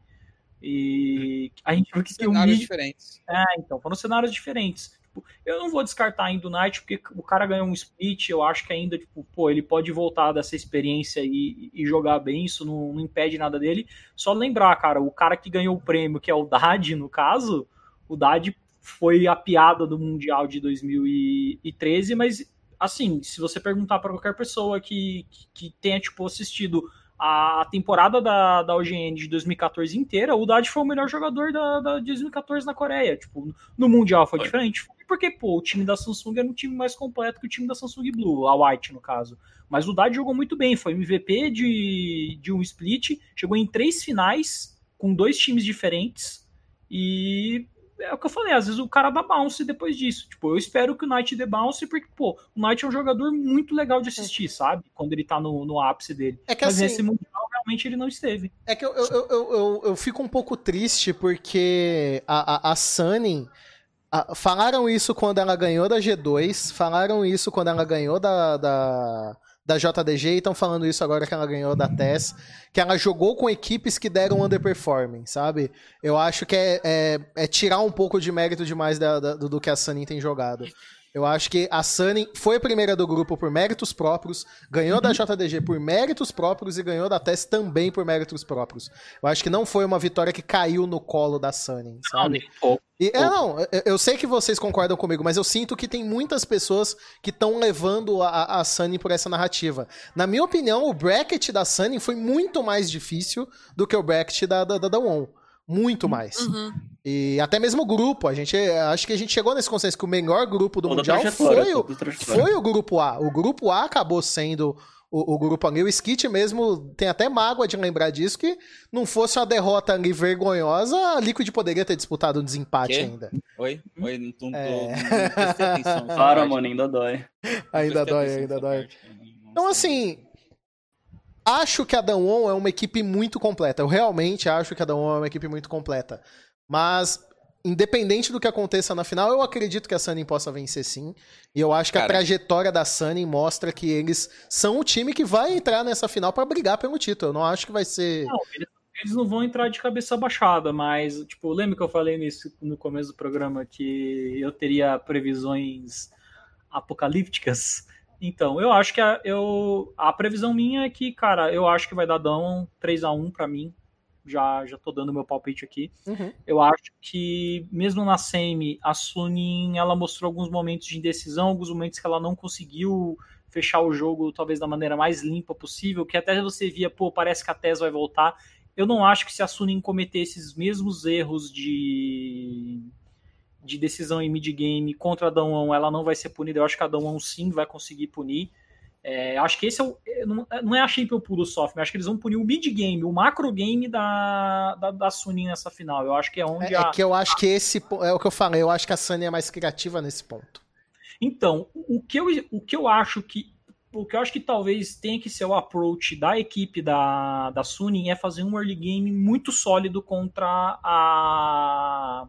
E a gente viu que tem um cenários diferentes. É, então, foram cenários diferentes. Tipo, eu não vou descartar ainda o Knight, porque o cara ganhou um split, eu acho que ainda, tipo, pô, ele pode voltar dessa experiência e, e jogar bem, isso não, não, impede nada dele. Só lembrar, cara, o cara que ganhou o prêmio, que é o Dad, no caso, o Dad foi a piada do Mundial de 2013, mas assim, se você perguntar para qualquer pessoa que, que, que, tenha tipo assistido a temporada da, da OGN de 2014 inteira, o Dad foi o melhor jogador da, da de 2014 na Coreia. Tipo, no Mundial foi, foi. diferente, porque pô, o time da Samsung era um time mais completo que o time da Samsung Blue, a White no caso. Mas o Dad jogou muito bem, foi MVP de, de um split, chegou em três finais com dois times diferentes e é o que eu falei, às vezes o cara dá bounce depois disso. Tipo, eu espero que o Knight dê bounce, porque, pô, o Knight é um jogador muito legal de assistir, é. sabe? Quando ele tá no, no ápice dele. É que, Mas assim, nesse Mundial, realmente, ele não esteve. É que eu, eu, eu, eu, eu fico um pouco triste, porque a, a, a Sunny... A, falaram isso quando ela ganhou da G2, falaram isso quando ela ganhou da, da da JDG e estão falando isso agora que ela ganhou da TES, que ela jogou com equipes que deram underperforming, sabe? Eu acho que é, é, é tirar um pouco de mérito demais da, da, do que a Sunny tem jogado. Eu acho que a Sunny foi a primeira do grupo por méritos próprios, ganhou uhum. da JDG por méritos próprios e ganhou da TES também por méritos próprios. Eu acho que não foi uma vitória que caiu no colo da Sunny, sabe? Não, e, é, não, eu sei que vocês concordam comigo, mas eu sinto que tem muitas pessoas que estão levando a, a Sunny por essa narrativa. Na minha opinião, o bracket da Sunny foi muito mais difícil do que o bracket da, da, da, da One. Muito mais. Uhum. E até mesmo o grupo, a gente acho que a gente chegou nesse consenso que o melhor grupo do Mundial foi o, foi o grupo A. O grupo A acabou sendo o, o grupo ali. O Skit mesmo tem até mágoa de lembrar disso, que não fosse uma derrota ali vergonhosa, a Liquid poderia ter disputado um desempate ainda. Oi? Oi, não tô, é... atenção. Para, mano, ainda dói. Ainda dói, ainda dói. Então, assim, acho que a Danwon é uma equipe muito completa. Eu realmente acho que a Danwon é uma equipe muito completa. Mas, independente do que aconteça na final, eu acredito que a Sunny possa vencer sim. E eu acho que a Cara. trajetória da Sunny mostra que eles são o time que vai entrar nessa final pra brigar pelo título. Eu não acho que vai ser. Não, eles, eles não vão entrar de cabeça baixada, mas, tipo, lembra que eu falei nisso no começo do programa que eu teria previsões apocalípticas? Então, eu acho que a, eu, a previsão minha é que, cara, eu acho que vai dar Dão 3x1 pra mim. Já, já tô dando meu palpite aqui. Uhum. Eu acho que, mesmo na semi, a Sunin ela mostrou alguns momentos de indecisão, alguns momentos que ela não conseguiu fechar o jogo, talvez da maneira mais limpa possível, que até você via, pô, parece que a Tess vai voltar. Eu não acho que se a Sunin cometer esses mesmos erros de, de decisão em mid-game contra a Dawon, ela não vai ser punida. Eu acho que a Dawon sim vai conseguir punir. É, acho que esse é o. Não, não é a Champion puro soft, mas acho que eles vão punir o mid-game, o macro-game da, da, da Sunin nessa final. Eu acho que é onde É, a. é que eu acho que esse. É o que eu falei, eu acho que a Sunny é mais criativa nesse ponto. Então, o que eu, o que eu acho que o que eu acho que talvez tenha que ser o approach da equipe da, da Suning é fazer um early game muito sólido contra a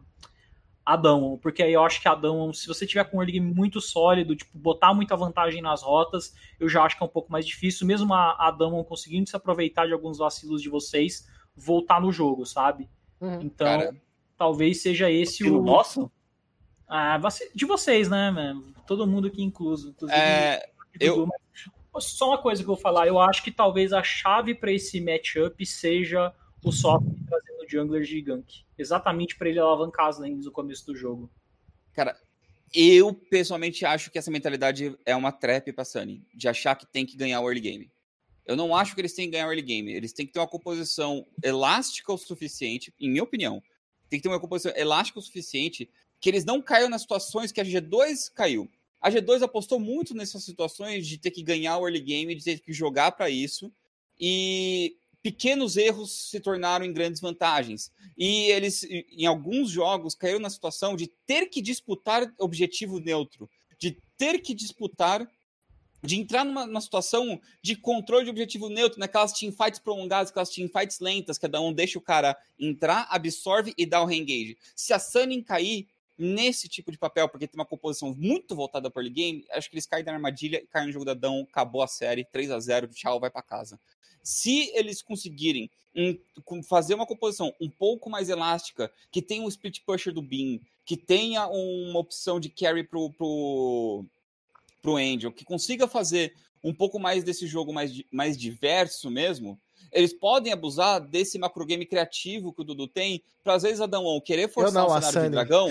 a Damwon, porque aí eu acho que a Damwon, se você tiver com um early game muito sólido, tipo, botar muita vantagem nas rotas, eu já acho que é um pouco mais difícil, mesmo a, a Damwon conseguindo se aproveitar de alguns vacilos de vocês, voltar no jogo, sabe? Uhum. Então, Cara. talvez seja esse o nosso? ah, de vocês, né, mano? Todo mundo aqui incluso. Inclusive, É, eu- mas Só uma coisa que eu vou falar. Eu acho que talvez a chave para esse matchup seja o Soft trazendo o jungler gank. Exatamente para ele alavancar as lanes no começo do jogo. Cara, eu pessoalmente acho que essa mentalidade é uma trap pra Sunny, de achar que tem que ganhar o early game. Eu não acho que eles têm que ganhar o early game. Eles têm que ter uma composição elástica o suficiente, em minha opinião. Tem que ter uma composição elástica o suficiente que eles não caiam nas situações que a G2 caiu. A G2 apostou muito nessas situações de ter que ganhar o early game, de ter que jogar pra isso. E pequenos erros se tornaram em grandes vantagens. E eles, em alguns jogos, caíram na situação de ter que disputar objetivo neutro, de ter que disputar, de entrar numa, numa situação de controle de objetivo neutro, naquelas teamfights prolongadas, aquelas teamfights lentas, cada um deixa o cara entrar, absorve e dá o reengage. Se a Sunning cair nesse tipo de papel, porque tem uma composição muito voltada para early game, acho que eles caem na armadilha caem no jogo da Dão, acabou a série, 3 a 0 tchau, vai para casa. Se eles conseguirem um- fazer uma composição um pouco mais elástica, que tenha um split pusher do Beam, que tenha uma opção de carry pro, pro, pro Angel, que consiga fazer um pouco mais desse jogo mais, mais diverso mesmo, eles podem abusar desse macro game criativo que o Dudu tem, pra às vezes a Damwon querer forçar não, o a cenário de dragão.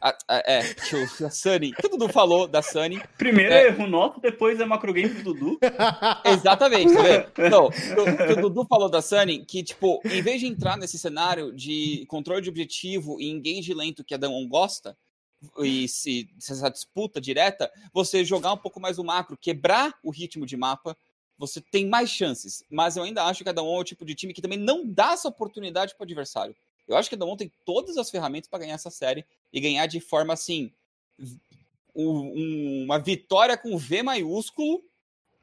A- a- é, que o, a Sunny, que o Dudu falou da Sunny, Primeiro É. erro nosso, depois é macro game do Dudu. Exatamente, tá vendo? Então, o que o Dudu falou da Sunny, que, tipo, em vez de entrar nesse cenário de controle de objetivo e engage lento que a Damon gosta, e se, se essa disputa direta, você jogar um pouco mais o macro, quebrar o ritmo de mapa, você tem mais chances. Mas eu ainda acho que a Damon é o tipo de time que também não dá essa oportunidade para o adversário. Eu acho que a Damon tem todas as ferramentas para ganhar essa série e ganhar de forma assim. um- um- uma vitória com V maiúsculo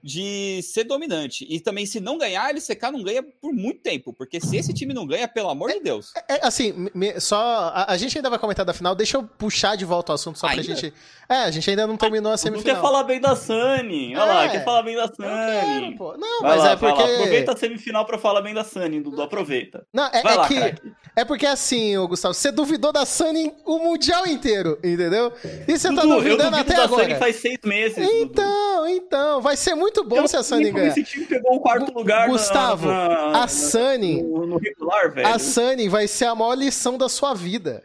de ser dominante. E também, se não ganhar, a LCK não ganha por muito tempo. Porque se esse time não ganha, pelo amor de Deus. É, assim, me- só. A, a gente ainda vai comentar da final, deixa eu puxar de volta o assunto só pra Ainda? gente. É, a gente ainda não terminou a Dudu quer semifinal. falar bem da Sunny. Olha lá, É. quer falar bem da Eu quero, Sunny. pô. Não, Vai mas lá, é porque. lá. Aproveita a semifinal pra falar bem da Sunny, Dudu. Aproveita. Não, é, é lá, que. craque. É porque assim, ô Gustavo, você duvidou da Sunny o mundial inteiro, entendeu? E você tá Dudu, eu duvidando duvido até da agora. Sunny faz seis meses, Dudu. Então, então, vai ser muito bom Eu se a Sunny ganhar. Esse time pegou o quarto lugar na- Gustavo, na, A Sunny, no, no regular, velho. a Sunny vai ser a maior lição da sua vida.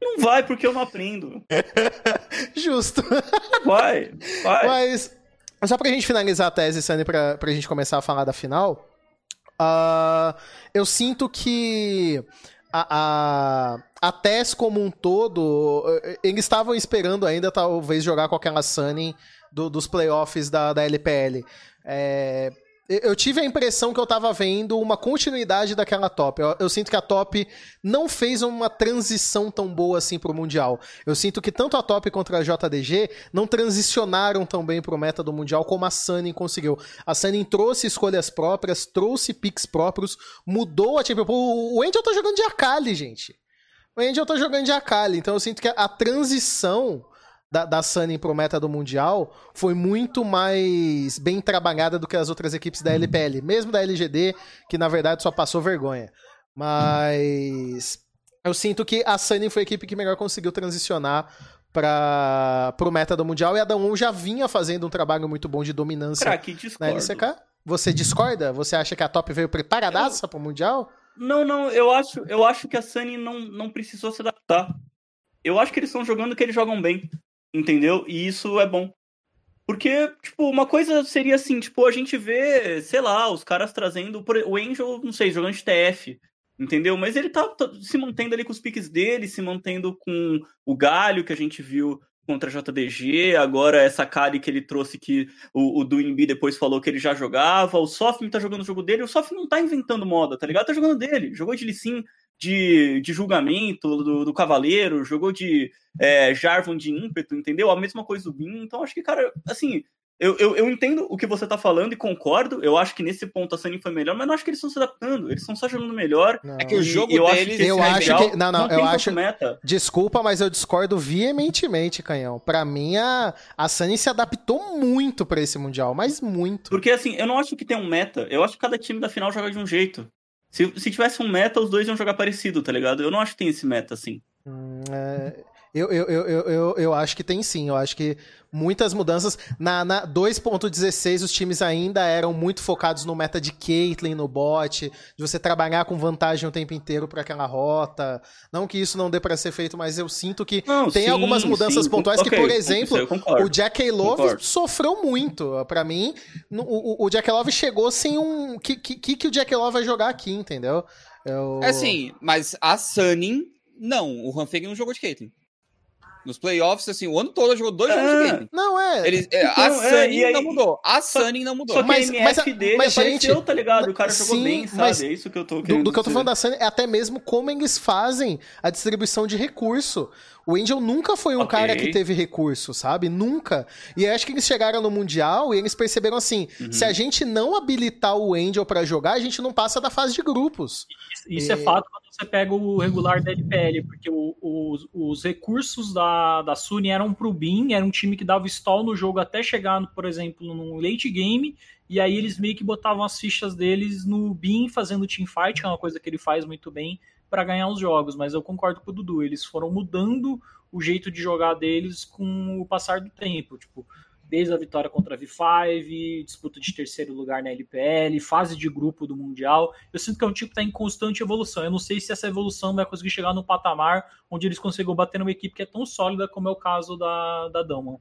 Não vai, porque eu não aprendo. Justo. Vai. Vai. Mas, só pra gente finalizar a tese, Sunny, pra, pra gente começar a falar da final, ah, eu sinto que a, a, a TES como um todo, eh, eles estavam esperando ainda, talvez, jogar com aquela Sunny do- dos playoffs da, da LPL. É, eu tive a impressão que eu tava vendo uma continuidade daquela top. Eu, eu, sinto que a top não fez uma transição tão boa assim pro Mundial. Eu sinto que tanto a top quanto a JDG não transicionaram tão bem pro meta do Mundial como a Sunny conseguiu. A Sunny trouxe escolhas próprias, trouxe picks próprios, mudou a tipo, o Angel tá jogando de Akali, gente. O Angel tá jogando de Akali, então eu sinto que a transição da, da Sunny pro meta do Mundial foi muito mais bem trabalhada do que as outras equipes da LPL, mesmo da LGD, que na verdade só passou vergonha. Mas eu sinto que a Sunny foi a equipe que melhor conseguiu transicionar para pro meta do Mundial e a Damwon já vinha fazendo um trabalho muito bom de dominância Crack, na LCK. Você discorda? Você acha que a top veio preparadaça eu... pro Mundial? Não, não, eu acho, eu acho que a Sunny não, não precisou se adaptar. Eu acho que eles estão jogando que eles jogam bem. Entendeu? E isso é bom. Porque, tipo, uma coisa seria assim, tipo, a gente vê, sei lá, os caras trazendo. O Angel, não sei, jogando de TF. Entendeu? Mas ele tá, se mantendo ali com os piques dele, se mantendo com o galho que a gente viu contra a JDG, agora essa Kali que ele trouxe que o, o Duinbi depois falou que ele já jogava, o Sofim tá jogando o jogo dele, o Sofim não tá inventando moda, tá ligado? Tá jogando dele, jogou de Lissin de, de julgamento do, do Cavaleiro, jogou de é, Jarvan de ímpeto, entendeu? A mesma coisa do Bin. Então, acho que, cara, assim, eu, eu, eu, entendo o que você tá falando e concordo. Eu acho que nesse ponto a Sunny foi melhor, mas não acho que eles estão se adaptando. Eles estão só jogando melhor. Não. É que o jogo eu deles... Acho que eu acho que... Não, não, não eu acho... Meta. Desculpa, mas eu discordo veementemente, Canhão. Pra mim, a, a Sunny se adaptou muito para esse Mundial, mas muito. Porque, assim, eu não acho que tem um meta. Eu acho que cada time da final joga de um jeito. Se, se tivesse um meta, os dois iam jogar parecido, tá ligado? Eu não acho que tem esse meta assim. Hum, é, eu, eu, eu, eu, eu acho que tem sim. Eu acho que muitas mudanças. Na, na 2.16, os times ainda eram muito focados no meta de Caitlyn, no bot, de você trabalhar com vantagem o tempo inteiro para aquela rota. Não que isso não dê para ser feito, mas eu sinto que não, tem sim, algumas mudanças sim. pontuais okay, que, por exemplo, o Jack Love concordo. sofreu muito. para mim, o, o Jack Love chegou sem um. Que, que, que o Jack Love vai jogar aqui, entendeu? Eu... É sim, mas a Sunny, não. O Ranfeg não jogou de Caitlyn. Nos playoffs, assim, o ano todo jogou dois jogos de game. Não, é. Ele, é então, a Sunny é, não mudou. A Sunny não mudou. Só que mas, a MF mas, dele mas, apareceu, gente, tá ligado? O cara sim, jogou bem, sabe? É isso que eu tô querendo Do, do que eu tô falando da Sunny é até mesmo como eles fazem a distribuição de recurso. O Angel nunca foi um okay. cara que teve recurso, sabe? Nunca. E eu acho que eles chegaram no Mundial e eles perceberam assim: uhum. se a gente não habilitar o Angel para jogar, a gente não passa da fase de grupos. Isso, é e... é fato quando você pega o regular da LPL, porque o, o, os recursos da, da Suni eram pro Bin, era um time que dava stall no jogo até chegar, por exemplo, no late game, e aí eles meio que botavam as fichas deles no Bin fazendo teamfight, que é uma coisa que ele faz muito bem para ganhar os jogos, mas eu concordo com o Dudu, eles foram mudando o jeito de jogar deles com o passar do tempo, tipo, desde a vitória contra a V5, disputa de terceiro lugar na LPL, fase de grupo do Mundial. Eu sinto que é um tipo que está em constante evolução. Eu não sei se essa evolução vai conseguir chegar no patamar onde eles conseguem bater numa equipe que é tão sólida como é o caso da, da Dama.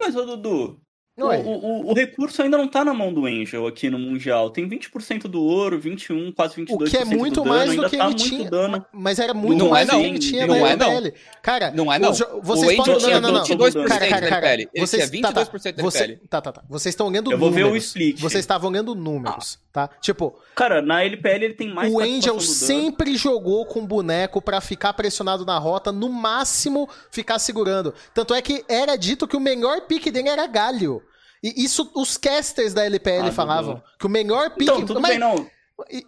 Mas, ô Dudu, o, o, o, recurso ainda não tá na mão do Angel aqui no Mundial. Tem 20% do ouro, 21, quase 22% O que é muito do mais do que tá ele tinha. Dano. Mas era muito não mais é, do que ele tinha não na é, não. Cara, não é não. Vocês o Angel tinha não, não, 22% cara, cara, cara, Ele vocês, tinha 22% tá, tá, da você, tá, tá, tá. Vocês estão ganhando Eu números. vou ver o split. Vocês estavam ganhando números, ah. tá? Tipo... Cara, na LPL ele tem mais O Angel sempre jogou com boneco para ficar pressionado na rota, no máximo ficar segurando. Tanto é que era dito que o melhor pique dele era galho. E isso os casters da LPL ah, falavam. Que o melhor pick. Então, tudo mas... bem, não.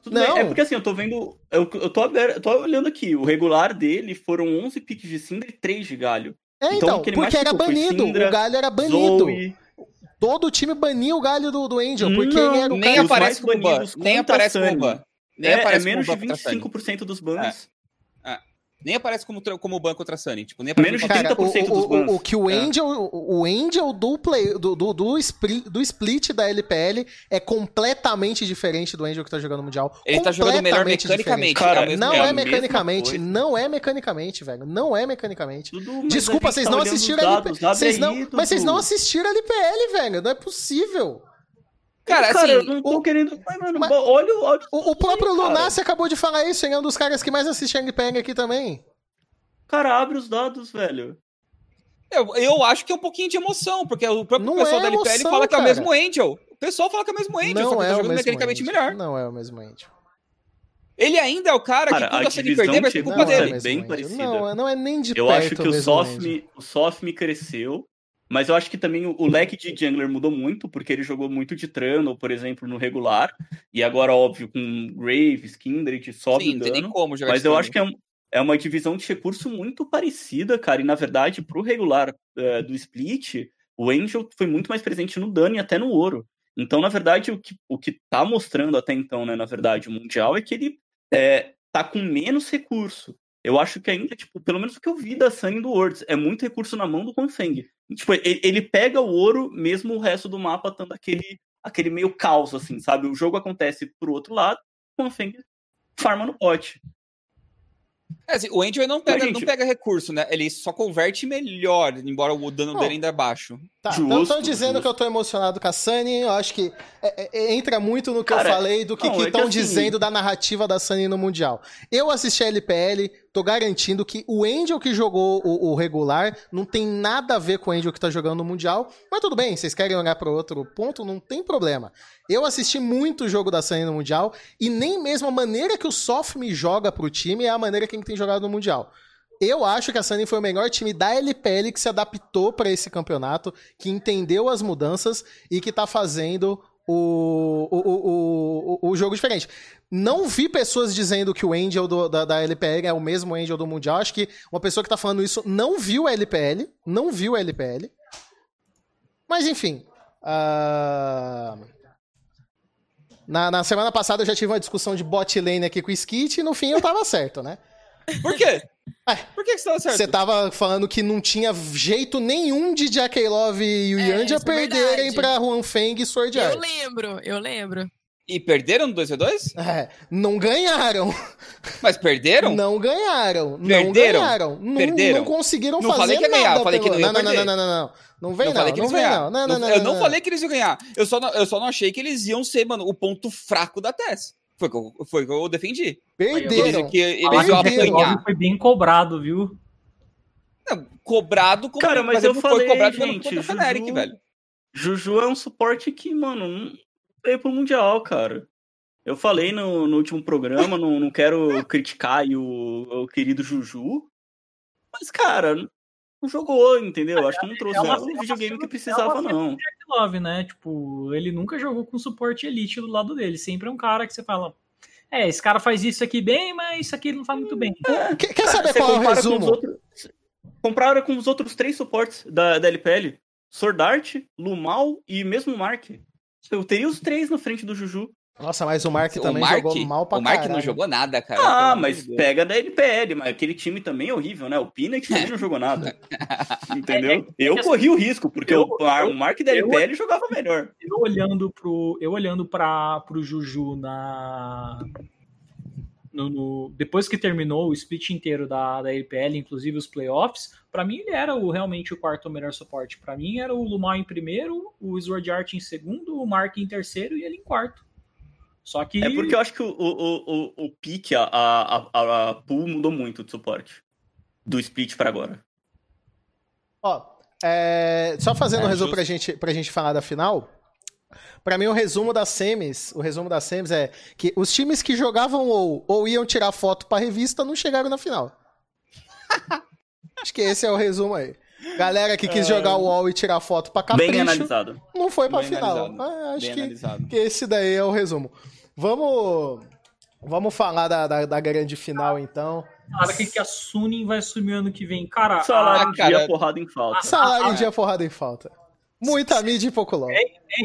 Tudo não. Bem. É porque assim, eu tô vendo. Eu, eu, tô, eu tô olhando aqui. O regular dele foram 11 piques de Syndra e 3 de galho. É, então, então porque era banido. Syndra, o galho era banido. Zoe. Todo o time bania o galho do, do Angel, porque não, ele era o nem cara aparece como ban. Nem aparece ban. Nem é, aparece é menos de 25% dos bans. Nem aparece como, como ban contra a Sunny. Tipo, nem Menos de 30% Cara, o, dos bans. O, o, que o é. Angel, o, o Angel do, play, do, do, do, split, do split da LPL é completamente diferente do Angel que tá jogando no Mundial. Ele tá jogando melhor mecanicamente. Cara, não é, é mecanicamente. Não é mecanicamente, velho. Não é mecanicamente. Dudu, Desculpa, vocês tá não assistiram a LPL. Vocês não, mas vocês não assistiram a LPL, velho. Não é possível. Cara, cara, assim, eu não tô o, querendo. Mas, mano, mas, olha, olha o, o próprio Lunassi acabou de falar isso, hein? É um dos caras que mais assiste NPN aqui também. Cara, abre os dados, velho. Eu, eu acho que é um pouquinho de emoção, porque o próprio não pessoal é da LPL fala que é o mesmo Angel. pessoal fala que é o mesmo Angel, só Não que ele é tá o jogando mecanicamente Angel. melhor. Não é o mesmo Angel. Ele ainda é o cara, Cara, que quando a divisão perder vai ser chegou culpa Não é o ser dele. mesmo bem parecida. Não, não é nem de Eu perto acho que o o. Sofme, o Sofme cresceu, mas eu acho que também o, o leque de jungler mudou muito, porque ele jogou muito de Trano, por exemplo, no regular, e agora, óbvio, com Graves, Kindred, sobe Sim, não tem nem dano, como jogar mas eu acho que é, um- é uma divisão de recurso muito parecida, cara, e na verdade, pro regular eh, do Split, o Angel foi muito mais presente no dano e até no ouro. Então, na verdade, o que, o que tá mostrando até então, né, na verdade, o Mundial, é que ele é, tá com menos recurso. Eu acho que ainda, tipo, pelo menos o que eu vi da Sunny do Worlds, é muito recurso na mão do Confeng. Tipo, ele, ele pega o ouro, mesmo o resto do mapa estando aquele, aquele meio caos, assim, sabe? O jogo acontece pro outro lado, o Confeng farma no pote. É, assim, o Angel não pega, Mas, gente- não pega recurso, né? Ele só converte melhor, embora o dano Não. dele ainda é baixo. Tá, Justo, então estão dizendo justo. que eu tô emocionado com a Sunny, eu acho que é, é, entra muito no que Cara, eu falei do que não, é estão assim- dizendo da narrativa da Sunny no Mundial. Eu assisti a LPL, tô garantindo que o Angel que jogou o, o regular não tem nada a ver com o Angel que tá jogando no Mundial, mas tudo bem, vocês querem olhar para outro ponto, não tem problema. Eu assisti muito o jogo da Sunny no Mundial e nem mesmo a maneira que o Sofme joga pro time é a maneira que ele tem jogado no Mundial. Eu acho que a Sunny foi o melhor time da LPL que se adaptou para esse campeonato, que entendeu as mudanças e que tá fazendo o, o, o, o, o jogo diferente. Não vi pessoas dizendo que o Angel do- da, da LPL é o mesmo Angel do Mundial. Acho que uma pessoa que tá falando isso não viu a LPL. Não viu a LPL. Mas enfim. ah, Na, na semana passada eu já tive uma discussão de bot lane aqui com o Skit e no fim eu tava certo, né? Por quê? É. Por que, que você tava certo? Você tava falando que não tinha jeito nenhum de Jack Love e o É, Yandia é perderem verdade. pra Juan Feng e Sword Eu Art. lembro, eu lembro. E perderam no 2v2? É, não ganharam. Mas perderam? Não ganharam. Não Perderam? ganharam. Não, Perderam? não conseguiram Não fazer falei que ia ganhar, eu falei que pelo- não ia não, não, não, não, não, não. Não vem Não não, falei que não eles vem não. ganhar. Não, não, não, eu não, não falei que eles iam ganhar. Eu só não, eu só não achei que eles iam ser, mano, o ponto fraco da TES. Foi o que eu, foi que eu defendi. Perderam. Que eles que iam apanhar. Foi bem cobrado, viu? Não, cobrado como Cara, mas ele eu foi falei, cobrado pelo gente, contra o Fnatic, Juju- velho. Juju é um suporte que, mano, veio pro Mundial, cara. Eu falei no, no último programa, não, não quero criticar aí o, o querido Juju. Mas, cara, não jogou, entendeu? Acho que não trouxe é uma- o videogame que é precisava, não. Love, né? Tipo, ele nunca jogou com suporte elite do lado dele. Sempre é um cara que você fala. É, esse cara faz isso aqui bem, mas isso aqui ele não faz muito bem. Quer, quer saber Você qual é o compara com os resumo? outros. Com os outros três suportes da, da LPL: Swordart, Lumal e mesmo Mark. Eu teria os três na frente do Juju. Nossa, mas o Mark O também Mark, jogou mal pra o Mark caralho. não jogou nada, cara. Ah, mas de Deus. pega da LPL, mas aquele time também é horrível, né? O Pinex também não jogou nada. Entendeu? Eu que corri o risco, porque eu- o, o Mark da eu- LPL jogava melhor. Eu olhando pro, eu olhando para pro Juju na no, no- depois que terminou o split inteiro da, da LPL, inclusive os playoffs, pra mim ele era o, realmente o quarto melhor suporte. Pra mim era o Lumar em primeiro, o Sword Art em segundo, o Mark em terceiro e ele em quarto. Só que É porque eu acho que o, o, o, o pique, a, a, a, a pool mudou muito de suporte. Do split pra agora. Ó, é, só fazendo É, um resumo justo. pra gente, pra gente falar da final. Pra mim, o resumo das semis, o resumo das semis é que os times que jogavam ou, ou iam tirar foto pra revista não chegaram na final. Acho que esse é o resumo aí. Galera que quis jogar o UOL e tirar foto pra capricho, Bem analisado. não foi pra Bem final. analisado. Ah, acho Bem que, analisado. que esse daí é o resumo. Vamos, vamos falar da, da, da grande final, então. cara, que, que a Sunin vai assumir ano que vem. Cara, Salário a- em cara- dia, porrada em falta. Salário ah, em dia forrada em falta. Muita mídia e pouco LOL.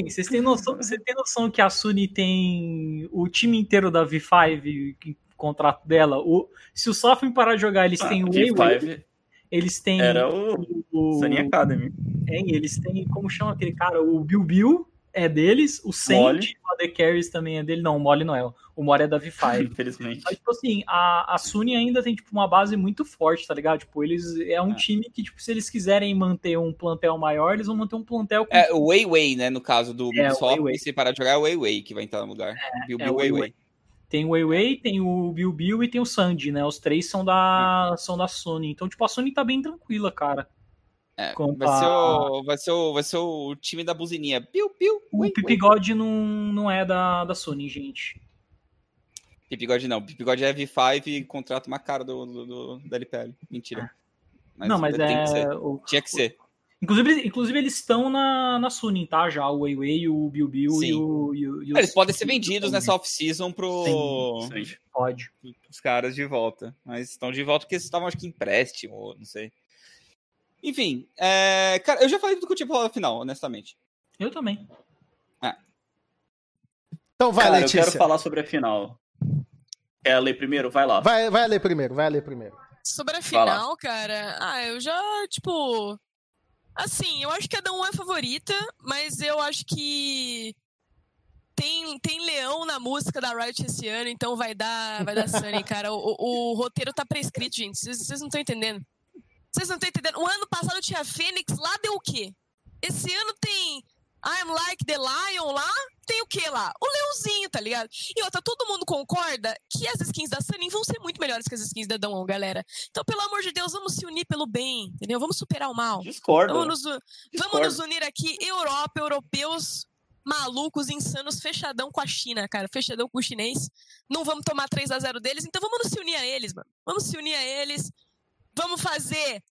Vocês têm noção, você tem noção que a Sony tem o time inteiro da V5 em contrato dela? O, se o Sofim parar de jogar, eles Ah, têm o Wayway, G5 eles têm era o o, Sunny Academy. hein, eles têm, como chama aquele cara? O Bill Bill é deles, o. Saint, o The Carries também é dele. Não, o Mole não é. O Mole é da V5. Infelizmente. Mas, tipo assim, a, a Sony ainda tem, tipo, uma base muito forte, tá ligado? Tipo, eles... É um É. time que, tipo, se eles quiserem manter um plantel maior, eles vão manter um plantel com... É, o Wei Wei, né? No caso do É, o Ubisoft, Wei Wei. e se parar de jogar, é o Wei Wei que vai entrar no lugar. Bill é Bill Wei Wei. Tem o Weiwei, tem o Bill Bill e tem o Sandy, né? Os três são da, são da Sony. Então, tipo, a Sony tá bem tranquila, cara. É, vai, a- ser o, vai, ser o, vai ser o time da buzininha. Piu, piu. o Pipigode não, não é da, da Sony, gente. Pipigode não. Pipigode é V5 e contrata uma cara do, do, do da LPL. Mentira. Mas não, mas é. Que o, Tinha que ser. Inclusive, inclusive eles estão na, na Suning, tá? Já o Weiwei, o Bill Bill e o, e o, e é, Eles podem ser vendidos nessa off-season pro... Sim, sim, pode. Os caras de volta. Mas estão de volta porque eles estavam, acho que, empréstimo, não sei. Enfim, é... cara, eu já falei tudo que eu tinha pra falar no final, honestamente. Eu também. É. Então vai, Cara, Letícia. eu quero falar sobre a final. Quer ler primeiro? Vai lá. Vai, vai ler primeiro, vai ler primeiro. Sobre a final, cara, ah, eu já, tipo. Assim, eu acho que cada um é favorita, mas eu acho que. Tem, tem leão na música da Riot esse ano, então vai dar, vai dar Sunny, cara. O, o, o roteiro tá prescrito, gente. Vocês não estão entendendo. Vocês não estão entendendo. O ano passado tinha Fênix, lá deu o quê? Esse ano tem I'm Like the Lion lá, tem o que lá? O leãozinho, tá ligado? E outra, todo mundo concorda que as skins da Sunny vão ser muito melhores que as skins da Dawn, galera. Então, pelo amor de Deus, vamos se unir pelo bem, entendeu? Vamos superar o mal. Discordo. Vamos nos, Discordo. vamos nos unir aqui, Europa, europeus, malucos, insanos, fechadão com a China, cara. Fechadão com o chinês. Não vamos tomar 3 a 0 deles, então vamos nos unir a eles, mano. Vamos se unir a eles. Vamos fazer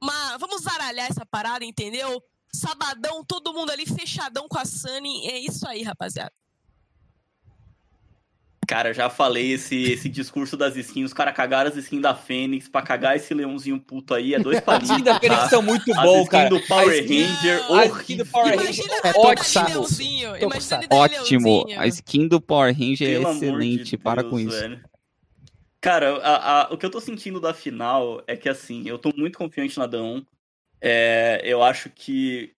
uma... Vamos zaralhar essa parada, entendeu? Sabadão, todo mundo ali fechadão com a Sunny. É isso aí, rapaziada. Cara, já falei esse, esse discurso das skins. Os caras cagaram as skins da Fênix pra cagar esse leãozinho puto aí. É dois As palinhos. skins da Fênix tá? são muito As bom, skins cara. do Power A skin- Ranger, a skin do Power. Ranger Imagina é ótimo. Ótimo. A skin do Power Ranger Pelo é excelente. Para Deus, com isso. velho. Cara, a- a- o que eu tô sentindo da final é que, assim, eu tô muito confiante na Dawn. É, eu acho que,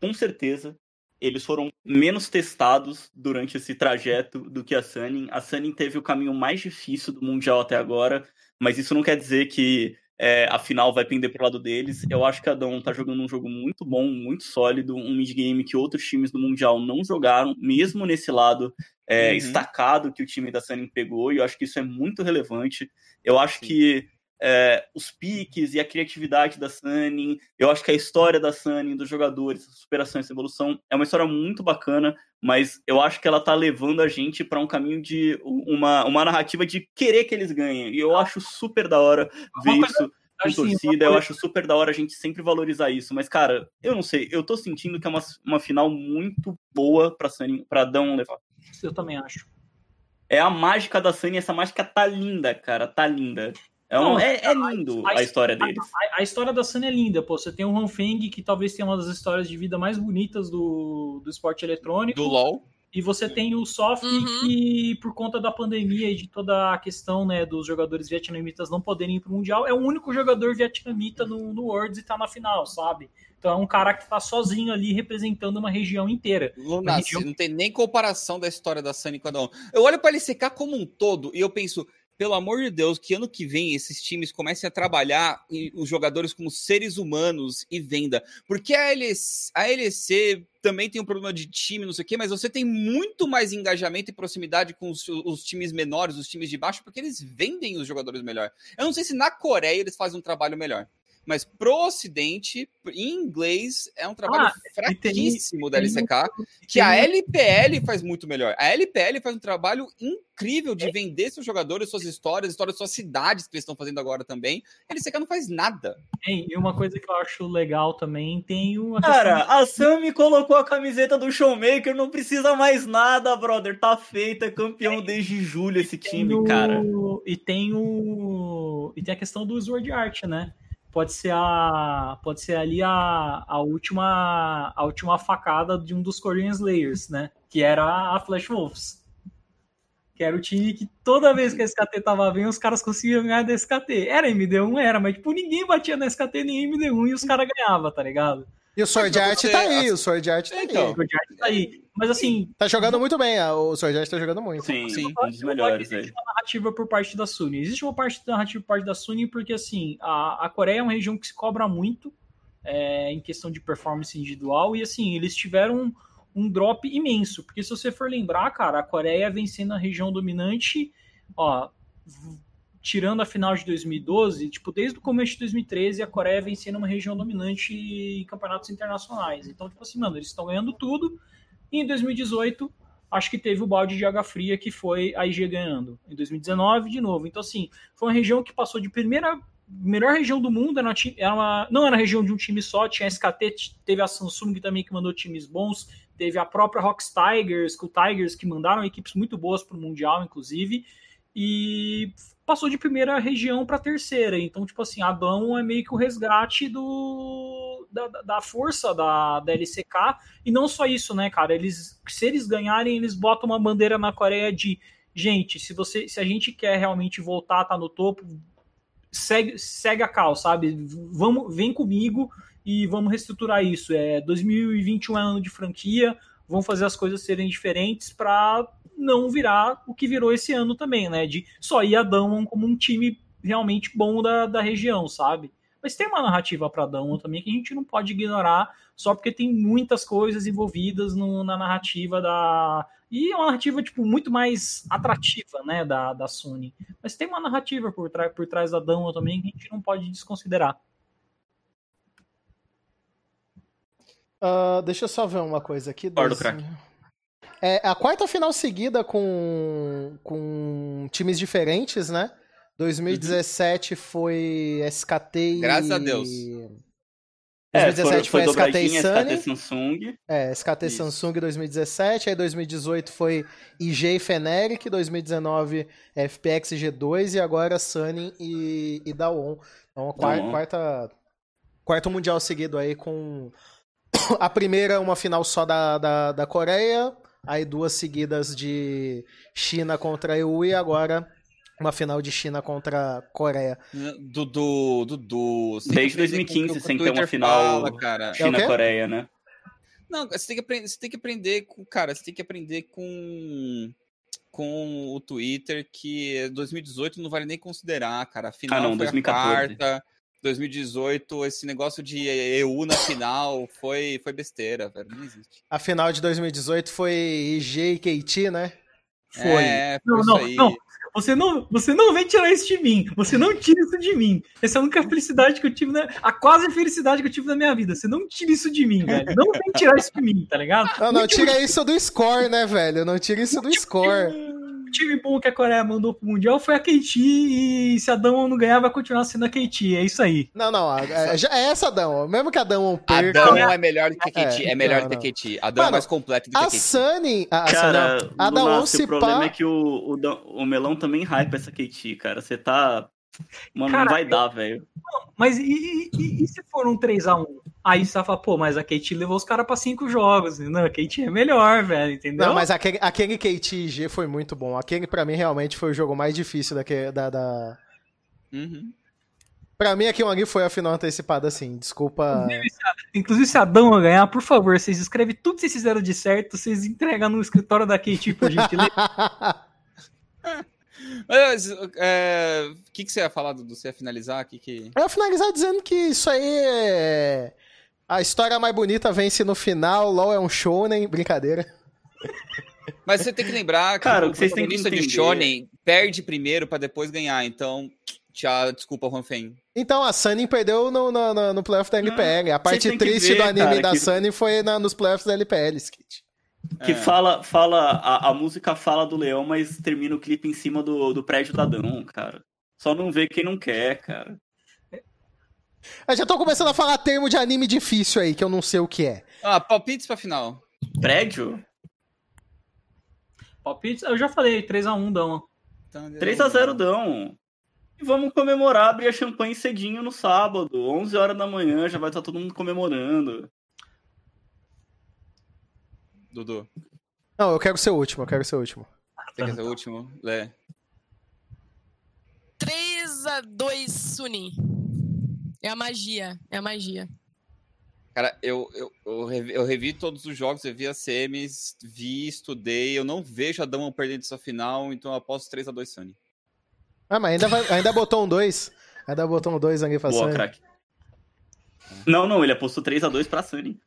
com certeza, eles foram menos testados durante esse trajeto do que a Sunning. A Sunning teve o caminho mais difícil do Mundial até agora, mas isso não quer dizer que é, a final vai pender pro lado deles. Eu acho que a Dawn tá jogando um jogo muito bom, muito sólido, um mid-game que outros times do Mundial não jogaram, mesmo nesse lado é, Uhum. estacado que o time da Sunning pegou, e eu acho que isso é muito relevante. Eu acho que é, os piques e a criatividade da Sunning, eu acho que a história da Sunning, dos jogadores, superação, essa evolução, é uma história muito bacana, mas eu acho que ela tá levando a gente para um caminho de uma, uma narrativa de querer que eles ganhem. E eu acho super da hora ver Uma isso com Assim, torcida, eu acho super da hora a gente sempre valorizar isso. Mas, cara, eu não sei, eu tô sentindo que é uma, uma final muito boa pra Sunny, pra Dão levar. Eu também acho. É a mágica da Sunny, essa mágica tá linda, cara, tá linda. É, um- Não, é, é lindo a- a história deles. A, a história da Sunny é linda, pô. Você tem o Hanfeng, que talvez tenha uma das histórias de vida mais bonitas do, do esporte eletrônico. Do LoL. E você tem o Soft, Uhum. que por conta da pandemia e de toda a questão né, dos jogadores vietnamitas não poderem ir pro Mundial, é o único jogador vietnamita no, no Worlds e tá na final, sabe? Então é um cara que tá sozinho ali representando uma região inteira. Lunas, região- não tem nem comparação da história da Sunny com a Dawn. Eu olho pra LCK como um todo e eu penso, pelo amor de Deus, que ano que vem esses times comecem a trabalhar os jogadores como seres humanos e venda. Porque a LEC, a LEC também tem um problema de time, não sei o quê, mas você tem muito mais engajamento e proximidade com os, os times menores, os times de baixo, porque eles vendem os jogadores melhor. Eu não sei se na Coreia eles fazem um trabalho melhor. Mas pro Ocidente, em inglês, é um trabalho Ah, e tem- fraquíssimo da tem LCK que tem a um- LPL faz muito melhor. A LPL faz um trabalho incrível de vender seus jogadores, suas histórias, histórias de suas cidades que eles estão fazendo agora também. A LCK não faz nada. Tem- e uma coisa que eu acho legal também, tem o. a Cara, a Sammy colocou a camiseta do Showmaker, não precisa mais nada, brother. Tá feita, é campeão desde julho esse time, o- cara. E tem o. E tem a questão do Sword Art, né? Pode ser a. Pode ser ali a, a última. A última facada de um dos Korean Slayers, né? Que era a Flash Wolves. Que era o time que toda vez que a SKT tava bem, os caras conseguiam ganhar da SKT. Era MD1, era, mas tipo, ninguém batia na SKT nem MD1 e os caras ganhavam, tá ligado? E o Sword Art você- tá aí, o Sword Art tá Então. aí. O Sword Art tá aí. Mas assim, Tá jogando muito bem, o Sword Art tá jogando muito. Sim, Sim. um dos melhores, Existe velho. uma narrativa por parte da Sony. Existe uma parte da narrativa por parte da Sony porque, assim, a, a Coreia é uma região que se cobra muito é, em questão de performance individual e, assim, eles tiveram um, um drop imenso. Porque se você for lembrar, cara, a Coreia vem sendo a região dominante, ó, tirando a final de 2012, tipo, desde o começo de 2013, a Coreia vem sendo uma região dominante em campeonatos internacionais. Então, tipo assim, mano, eles estão ganhando tudo, E em 2018, acho que teve o balde de água fria que foi a IG ganhando. Em 2019, de novo. Então, assim, foi uma região que passou de primeira. Melhor região do mundo, era uma, era uma- não era região de um time só, tinha a SKT, teve a Samsung também que mandou times bons, teve a própria Rocks Tigers, com o Tigers que mandaram equipes muito boas para o Mundial, inclusive, e passou de primeira região para terceira. Então, tipo assim, Adão é meio que o resgate do, da, da- força da, da LCK. E não só isso, né, cara? Eles, se eles ganharem, eles botam uma bandeira na Coreia de gente, se você, se a gente quer realmente voltar estar no topo, segue, segue a cal, sabe? Vamos, vem comigo e vamos reestruturar isso. É 2021 é ano de franquia, vão fazer as coisas serem diferentes para não virar o que virou esse ano também, né? De só ir a Damwon como um time realmente bom da, da região, sabe? Mas tem uma narrativa para Damwon também que a gente não pode ignorar só porque tem muitas coisas envolvidas no- na narrativa da. E é uma narrativa, tipo, muito mais atrativa, né, da, da Sony. Mas tem uma narrativa por, trás por trás da Damwon também que a gente não pode desconsiderar. Ah, deixa eu só ver uma coisa aqui. Dois- craque. É a quarta final seguida com, com times diferentes, né? 2017 foi SKT e... Graças a Deus. É, 2017 foi, foi, foi SKT e Sunny. SKT Samsung. É, SKT Isso. Samsung 2017, aí 2018 foi IG e Feneric, 2019 FPX e G2 e agora Sunny e, e Dawon. Então, a quar- Dawon. quarta, quarto mundial seguido aí com a primeira uma final só da, da, da Coreia, aí duas seguidas de China contra a EU e agora uma final de China contra a Coreia. Dudu, Dudu. Desde tem que aprender 2015 com o que o sem ter uma final. É? China-Coreia, né? Não, você tem que aprender, você tem que aprender com, cara, você tem que aprender com com o Twitter que 2018 não vale nem considerar, cara. A final Ah, não, foi 2014. a quarta. 2018, esse negócio de EU na final foi foi besteira, velho. Não existe. A final de 2018 foi IG e KT, né? Foi. É, foi Não, isso não, aí. não. Você não, você não vem tirar isso de mim. Você não tira isso de mim. Essa é a única felicidade que eu tive, na, a quase felicidade que eu tive na minha vida. Você não tira isso de mim, velho. Não vem tirar isso de mim, tá ligado? Não, não, tira isso do score, né, velho? Não tira isso do score. Time bom que a Coreia mandou pro Mundial foi a KT e se a Dama não ganhar, vai continuar sendo a KT. É isso aí. Não, não, a- a- já é essa Dão. Mesmo que a Adão perca. é melhor do que a KT. É, É, melhor não, do que a KT. Adão Mano, é mais completo do que a A KT. Sunny. A, a Sunny, Cara. A Daon Lunassi, se o problema pá. é que o, o, o Melão também hype essa KT, cara. Você tá... Mano, Cara, não vai dar, velho. Mas e, e- e- se for um 3x1? Aí você vai falar, pô, mas a KT levou os caras pra 5 jogos. Não, a KT é melhor, velho, entendeu? Não, mas aquele, aquele KT e G foi muito bom. Aquele, pra mim, realmente foi o jogo mais difícil daquele, da, da. Uhum. Pra mim, aquilo ali foi a final antecipada, assim. Desculpa. Inclusive, se a Dama ganhar, por favor, vocês escrevem tudo que vocês fizeram de certo, vocês entregam no escritório da KT, por gentileza. Mas, é, o que, que você ia falar, Dudu? Você ia finalizar? Que que... Eu ia finalizar dizendo que isso aí é. A história mais bonita vence no final, LOL é um shonen, brincadeira. Mas você tem que lembrar que Cara, o o que vocês têm que protagonista de Shonen perde primeiro pra depois ganhar. Então, tchau, desculpa, Ronfen. Então, a Sunny perdeu no, no, no, no playoff da LPL. A parte triste ver, do anime cara, da que- Sunny foi na- nos playoffs da LPL, Skit. Que É. fala, fala a, a música fala do leão, mas termina o clipe em cima do, do prédio da Dão, cara. Só não vê quem não quer, cara. Eu já tô começando a falar termo de anime difícil aí, que eu não sei o que é. Ah, palpites pra final. Prédio? Palpite, eu já falei, 3x1 Dama. Então, 3x0 Dão. E vamos comemorar, abrir a champanhe cedinho no sábado. 11 horas da manhã, já vai estar todo mundo comemorando. Dudu, Não, eu quero ser o último, eu quero ser o último. você quer ser o último? Lé. 3x2 Suni. É a magia, é a magia. Cara, eu, eu, eu, revi, eu revi todos os jogos, eu vi as semis, vi, estudei. Eu não vejo a Dama perdendo essa final, então eu aposto 3x2 Sunny. Ah, mas ainda, vai- ainda botou um 2. Ainda botou um 2 ali pra Boa, Sunny. craque. Não, não, ele apostou 3x2 pra Sunny.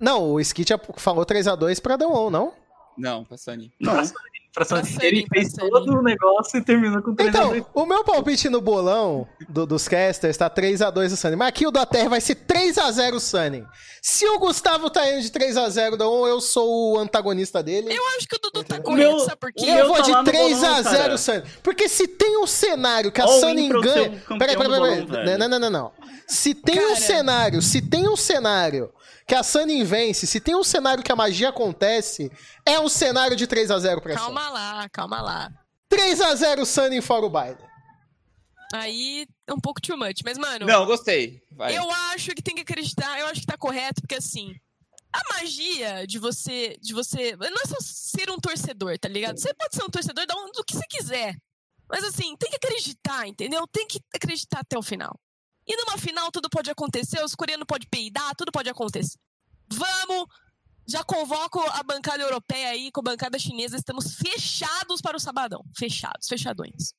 Não, o Skit falou 3x2 pra Dawn, não? Não, pra Sunny. Não. Pra Pra Sunny. Ele Sunny, pra fez todo o negócio e terminou com 3x2. Então, o meu palpite no bolão do- dos casters tá 3x2 do Sunny. Mas aqui o da Terra vai ser 3x1 3x0 Sunny. Se o Gustavo tá indo de 3x0 da ON, eu sou o antagonista dele. Eu acho que o Dudu tá Meu- sabe por quê? o Eu vou tá de lá no 3x0 bolão, Sunny. Porque se tem um cenário que a All Sunny o campeão Peraí, peraí, peraí. Não, não, não, não. Se tem um Cara. cenário, se tem um cenário que a Sunny vence, se tem um cenário que a magia acontece, é um cenário de 3x0 pra Sunny. Calma lá, calma lá. 3x0 Sunny fora o baile. Aí é um pouco too much. Mas, mano, Não, gostei. Vai. eu acho que tem que acreditar, eu acho que tá correto, porque assim. A magia de você. de você. Não é só ser um torcedor, tá ligado? Você pode ser um torcedor da do que você quiser. Mas assim, tem que acreditar, entendeu? Tem que acreditar até o final. E numa final tudo pode acontecer, os coreanos podem peidar, tudo pode acontecer. Vamos! Já convoco a bancada europeia aí com a bancada chinesa. Estamos fechados para o sabadão. Fechados, fechadões.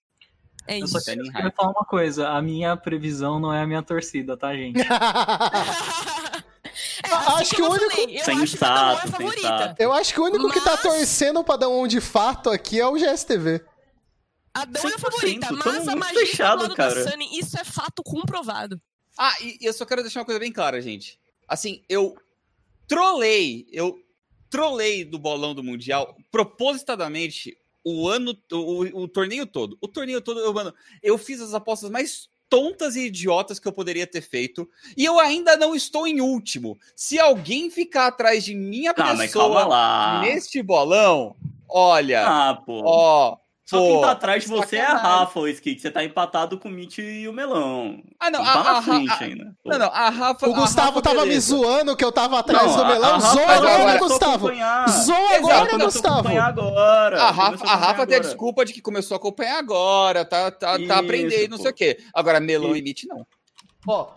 É Eu isso. só queria high. falar uma coisa. A minha previsão não é a minha torcida, tá, gente? É, Acho que o eu único- falei, eu acho que é favorita. Eu acho que o único que tá Mas- torcendo pra dar um de fato aqui é o GSTV. A Dão é a 100%, favorita, mas a magia fechado, do lado cara. da Sunny, isso é fato comprovado. Ah, e e eu só quero deixar uma coisa bem clara, gente. Assim, eu trolei, eu trolei do bolão do Mundial propositadamente o ano, o, o- torneio todo. O torneio todo, eu, mano, eu fiz as apostas mais tontas e idiotas que eu poderia ter feito. E eu ainda não estou em último. Se alguém ficar atrás de minha Tá, pessoa neste bolão, olha, Ah, ó. Só pô, quem tá atrás de você é a. Rafa, o Skit. Você tá empatado com o Mitch e o Melão. Ah, não, Não a, tá a- na a- frente a- ainda. não, não, a Rafa. O Gustavo Rafa, tava me beleza. zoando que eu tava atrás Não, do melão. Zoa agora, Gustavo. Zoa agora, Gustavo. agora. A Rafa, a Rafa tem a desculpa de que começou a acompanhar agora, tá, tá, Isso, tá aprendendo, não pô. sei o quê. Agora, melão E- e Mitch, não. Ó,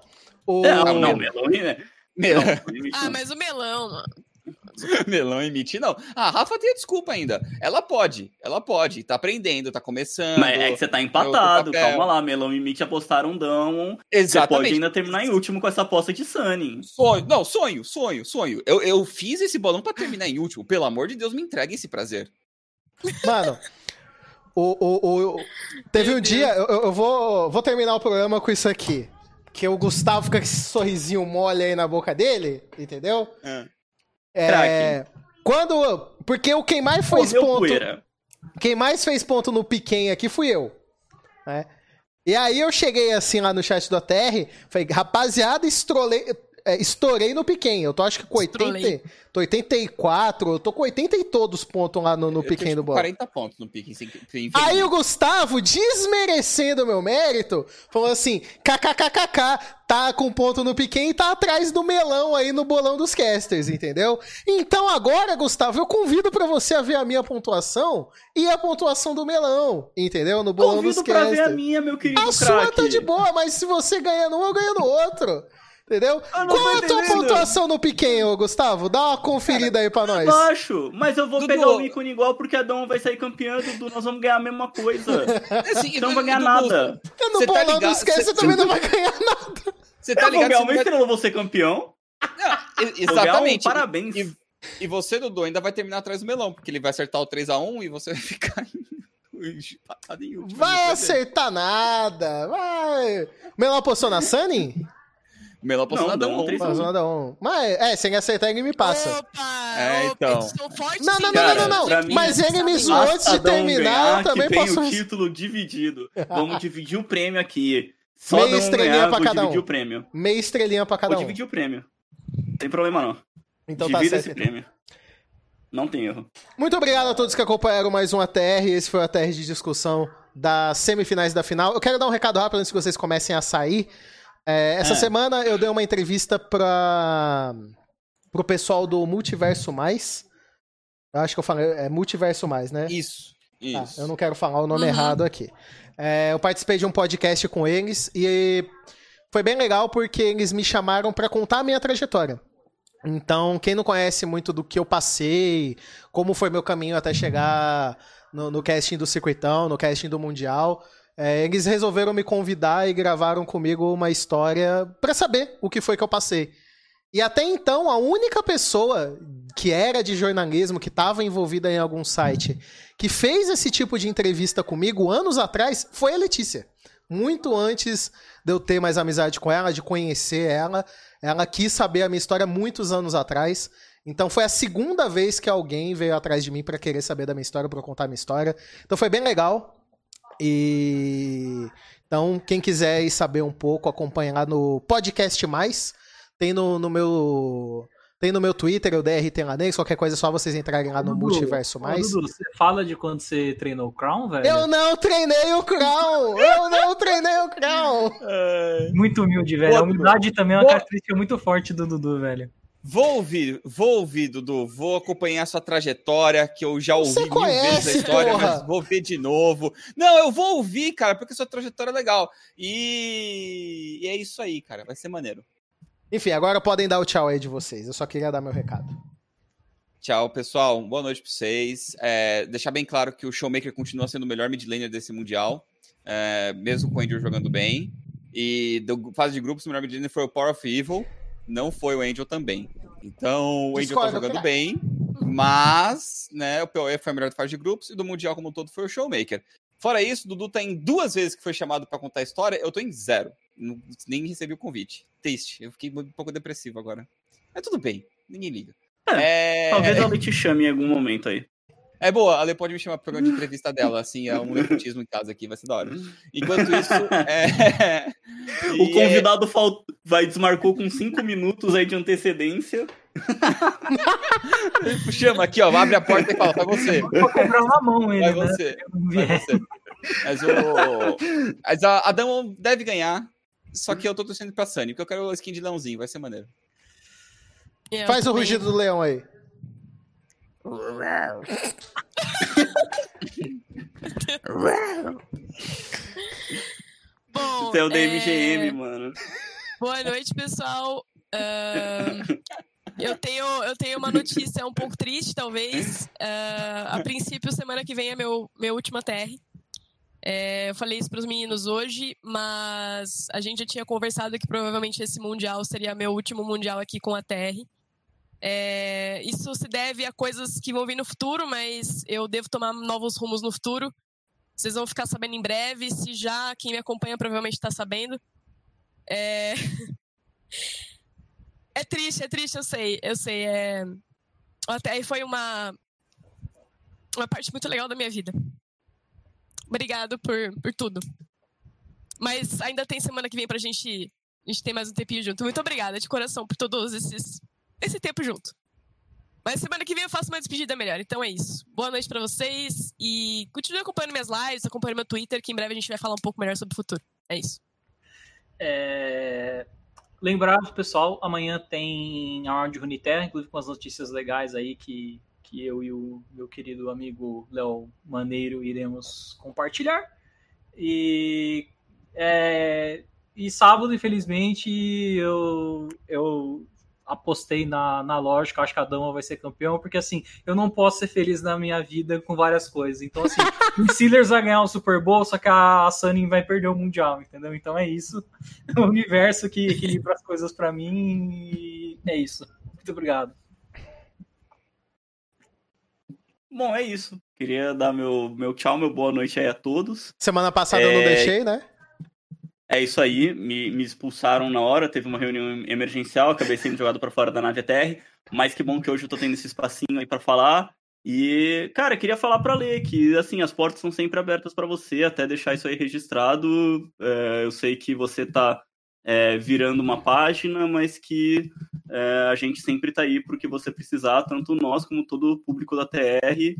o... Não, não, Melão, né? Melão, Ah, mas o melão, mano. melão e Mitch, não. A Rafa tem a desculpa ainda. Ela pode, ela pode. Tá aprendendo, tá começando. Mas é que você tá empatado, calma lá. Melão e Mitch apostaram down. Você pode Exatamente. ainda terminar em último com essa aposta de Sunny. Sonho, não, sonho, sonho, sonho. Eu, eu fiz esse bolão pra terminar em último. Pelo amor de Deus, me entregue esse prazer. Mano, o, o, o- teve um dia, eu, eu vou, vou terminar o programa com isso aqui. Que o Gustavo fica com esse sorrisinho mole aí na boca dele, entendeu? Ah. É. Quando. Porque o quem mais fez Comeu ponto. poeira. Quem mais fez ponto no Piquen aqui fui eu. né? E aí eu cheguei assim lá no chat do ATR, falei, rapaziada, estrolei, é, estourei no Piquen. Eu tô acho que com 80, Estrolei. tô 84, eu tô com 80 e todos pontos lá no, no Eu tô, Piquen tipo, do bola. 40 pontos no pique. sem- sem- Aí o Gustavo, desmerecendo o meu mérito, falou assim: kkkk, tá com ponto no Piquen e tá atrás do melão aí no bolão dos casters, entendeu? Então agora, Gustavo, eu convido pra você a ver a minha pontuação e a pontuação do melão, entendeu? No bolão dos Convido pra ver a casters. minha, meu querido A sua craque. tá de boa, mas se você ganha num, eu ganho no outro. Entendeu? Eu não Qual é a tua pontuação no Piquen, ô Gustavo? Dá uma conferida aí pra nós. Baixo, mas eu vou Dudu. pegar o ícone igual porque a Dom vai sair campeã, Dudu, nós vamos ganhar a mesma coisa. Assim, não vai ganhar Dudu, nada. E Cê tá bolão dos casters cê- você também não vai ganhar nada. Você tá eu vou ligado? ganhar Você uma não vai- estrela, eu vou ser campeão. Não, e- Vou ganhar um exatamente. parabéns. E, e você, Dudu, ainda vai terminar atrás do melão, porque ele vai acertar o 3x1 e você vai ficar. Vai acertar nada. Vai. Melão apostou na Sunny? O melão passou Não, na não, Dão. três- Passou nada um. Mas, é, sem acertar ele me passa. Opa! É, então. Não, não, não, não, não, Mas ele me zoou antes de terminar, eu também vem posso. o título dividido. Vamos dividir o prêmio aqui. Só Meia estrelinha ganhar, pra vou cada um. dividir o prêmio. Meia estrelinha pra cada Vou um. dividir o prêmio. Não tem problema não. Então tá Divida certo. esse prêmio. Não tem erro. Muito obrigado a todos que acompanharam mais um ATR. Esse foi o ATR de discussão das semifinais da final. Eu quero dar um recado rápido antes que vocês comecem a sair. É, essa É. semana eu dei uma entrevista para pro pessoal do Multiverso Mais. Eu acho que eu falei, é Multiverso Mais, né? Isso, Tá, isso. eu não quero falar o nome Uhum. errado aqui. É, eu participei de um podcast com eles e foi bem legal porque eles me chamaram para contar a minha trajetória. Então, quem não conhece muito do que eu passei, como foi meu caminho até chegar no, no casting do Circuitão, no casting do Mundial, é, eles resolveram me convidar e gravaram comigo uma história para saber o que foi que eu passei. E até então, a única pessoa que era de jornalismo, que estava envolvida em algum site, que fez esse tipo de entrevista comigo anos atrás, foi a Letícia. Muito antes de eu ter mais amizade com ela, de conhecer ela, Ela quis saber a minha história muitos anos atrás. Então foi a segunda vez que alguém veio atrás de mim para querer saber da minha história, para contar a minha história. Então foi bem legal. E então quem quiser saber um pouco, acompanhar no podcast mais, tem no, no meu tem no meu Twitter, o DRT Lanex, qualquer coisa é só vocês entrarem lá no Dudu, Multiverso Mais. Dudu, você fala de quando você treinou o Crown, velho? Eu não treinei o Crown! Eu não treinei o Crown! Muito humilde, velho. A humildade também é uma característica muito forte do Dudu, velho. Vou ouvir, vou ouvir, Dudu. Vou acompanhar sua trajetória, que eu já ouvi Você mil conhece, vezes a história, porra. mas vou ver de novo. Não, eu vou ouvir, cara, porque sua trajetória é legal. E, e é isso aí, cara. Vai ser maneiro. Enfim, agora podem dar o tchau aí de vocês. Eu só queria dar meu recado. Tchau, pessoal. Boa noite pra vocês. É, deixar bem claro que o Showmaker continua sendo o melhor mid laner desse Mundial, é, mesmo com o Angel jogando bem. E do fase de grupos, o melhor mid laner foi o Power of Evil, não foi o Angel também. Então, o Angel tá jogando bem, mas né, o PoE foi a melhor fase de grupos e do Mundial como um todo foi o Showmaker. Fora isso, o Dudu tá em duas vezes que foi chamado pra contar a história, eu tô em zero. Nem recebi o convite. Triste. Eu fiquei um pouco depressivo agora. Mas tudo bem, ninguém liga. É, Talvez ela te chame em algum momento aí. É boa, a Ale pode me chamar pro programa de entrevista dela, assim, é um nepotismo em casa aqui, vai ser da hora. Enquanto isso, é... O e, convidado fal- vai desmarcou com cinco minutos aí de antecedência. é, chama aqui, ó, abre a porta e fala, vai você, Vou cobrar uma mão ele, vai né? você, vai você. Mas o... Mas a, a Dama deve ganhar, só que eu tô torcendo pra Sunny, porque eu quero o skin de leãozinho, vai ser maneiro. Eu Faz o também. rugido do leão aí. Bom, Você é o da é, mano. Boa noite, pessoal. Ahn, eu, tenho, eu tenho uma notícia um pouco triste, talvez. Ah, a princípio, semana que vem é meu, meu último TR. É, eu falei isso para os meninos hoje, mas a gente já tinha conversado que provavelmente esse Mundial seria meu último Mundial aqui com a TR. É, isso se deve a coisas que vão vir no futuro, mas eu devo tomar novos rumos no futuro. Vocês vão ficar sabendo em breve. Se já quem me acompanha provavelmente está sabendo. É... é triste, é triste, eu sei, eu sei. É... Até foi uma uma parte muito legal da minha vida. Obrigado por, por tudo. Mas ainda tem semana que vem pra gente, a gente ter mais um tempinho junto. Muito obrigada de coração por todos esses esse tempo junto. Mas semana que vem eu faço uma despedida melhor. Então é isso. Boa noite pra vocês e continue acompanhando minhas lives, acompanhando meu Twitter, que em breve a gente vai falar um pouco melhor sobre o futuro. É isso. É... Lembrar pessoal, amanhã tem a Round de Runeterra, inclusive com as notícias legais aí que, que eu e o meu querido amigo Léo Maneiro iremos compartilhar. E, é, e sábado, infelizmente, eu, eu apostei na, na lógica, acho que a Dama vai ser campeão, porque assim, eu não posso ser feliz na minha vida com várias coisas. Então, assim, o Steelers vai ganhar o Super Bowl, só que a Sunny vai perder o Mundial, entendeu? Então é isso. É o universo que equilibra as coisas pra mim e é isso. Muito obrigado. Bom, é isso. Queria dar meu, meu tchau, meu boa noite aí a todos. Semana passada eu não É, deixei, né? É isso aí, me, me expulsaram na hora, teve uma reunião emergencial, acabei sendo jogado pra fora da nave ATR, mas que bom que hoje eu tô tendo esse espacinho aí pra falar. E, cara, queria falar pra ler que, assim, as portas são sempre abertas pra você, até deixar isso aí registrado. É, eu sei que você tá é, virando uma página, mas que é, a gente sempre tá aí pro que você precisar, tanto nós como todo o público da TR.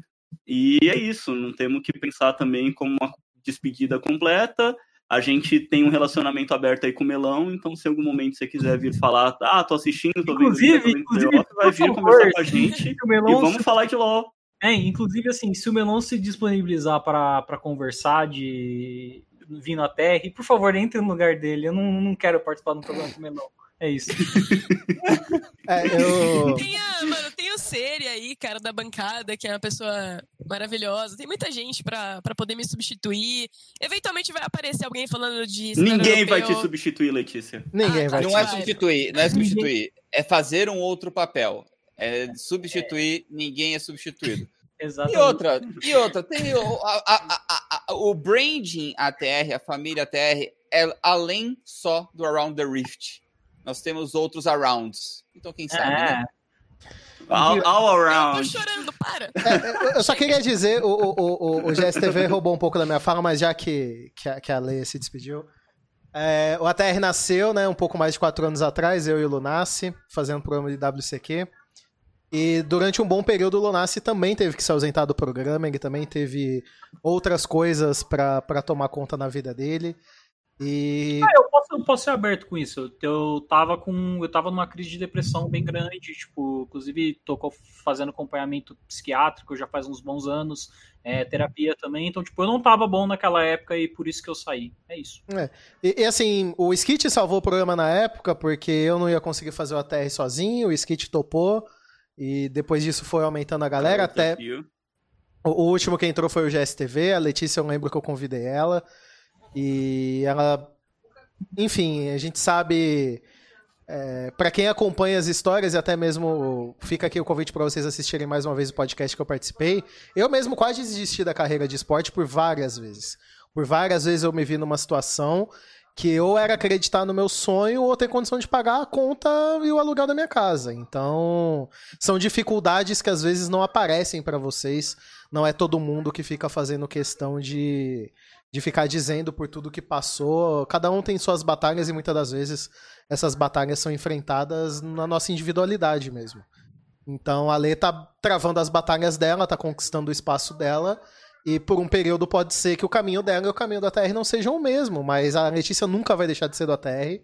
E é isso, não temos que pensar também como uma despedida completa. A gente tem um relacionamento aberto aí com o Melão, então se em algum momento você quiser vir falar, ah, tô assistindo, tô vendo Inclusive, vendo inclusive, vai vir favor, conversar com a gente se e vamos falar de LOL. É, inclusive, assim, se o Melon se disponibilizar para conversar de vindo à Terra, por favor, entre no lugar dele. Eu não, não quero participar do programa com o Melon. É isso. É, eu. Tem a, mano, tem o Seri aí, cara, da bancada, que é uma pessoa maravilhosa. Tem muita gente pra, pra poder me substituir. Eventualmente vai aparecer alguém falando de. Ninguém vai te substituir, Letícia. Ninguém Ah, vai tá. Não é substituir, não é substituir, é fazer um outro papel. É substituir, ninguém é substituído. E Exatamente. outra, e outra, tem o, a- a- a- a- o branding ATR, a família ATR, é além só do Around the Rift. nós temos outros arounds. Então, quem sabe, né? All, all Eu tô around. chorando, para. É, eu só queria dizer, o, o, o, o GSTV roubou um pouco da minha fala, mas já que, que, a, que a Lê se despediu. É, o ATR nasceu, né, um pouco mais de quatro anos atrás, eu e o Lunassi, fazendo programa de WCQ. E durante um bom período o Lunassi também teve que se ausentar do programa, ele também teve outras coisas pra tomar conta na vida dele. E Ah, eu posso, eu posso ser aberto com isso. Eu tava com. Eu tava numa crise de depressão bem grande, tipo, inclusive tô fazendo acompanhamento psiquiátrico já faz uns bons anos, é, terapia também, então, tipo, eu não tava bom naquela época e por isso que eu saí. É isso. E, e, assim, o Skit salvou o programa na época, porque eu não ia conseguir fazer o ATR sozinho, o Skit topou, e depois disso foi aumentando a galera, até o, o último que entrou foi o GSTV, a Letícia eu lembro que eu convidei ela, e ela, enfim, a gente sabe, é, para quem acompanha as histórias, e até mesmo fica aqui o convite para vocês assistirem mais uma vez o podcast que eu participei, eu mesmo quase desisti da carreira de esporte por várias vezes. Por várias vezes eu me vi numa situação que ou era acreditar no meu sonho ou ter condição de pagar a conta e o aluguel da minha casa. Então, são dificuldades que às vezes não aparecem pra vocês. Não é todo mundo que fica fazendo questão de, de ficar dizendo por tudo que passou. Cada um tem suas batalhas e muitas das vezes essas batalhas são enfrentadas na nossa individualidade mesmo. Então a Lê tá travando as batalhas dela, tá conquistando o espaço dela. E por um período pode ser que o caminho dela e o caminho da TR não sejam o mesmo, mas a Letícia nunca vai deixar de ser do ATR.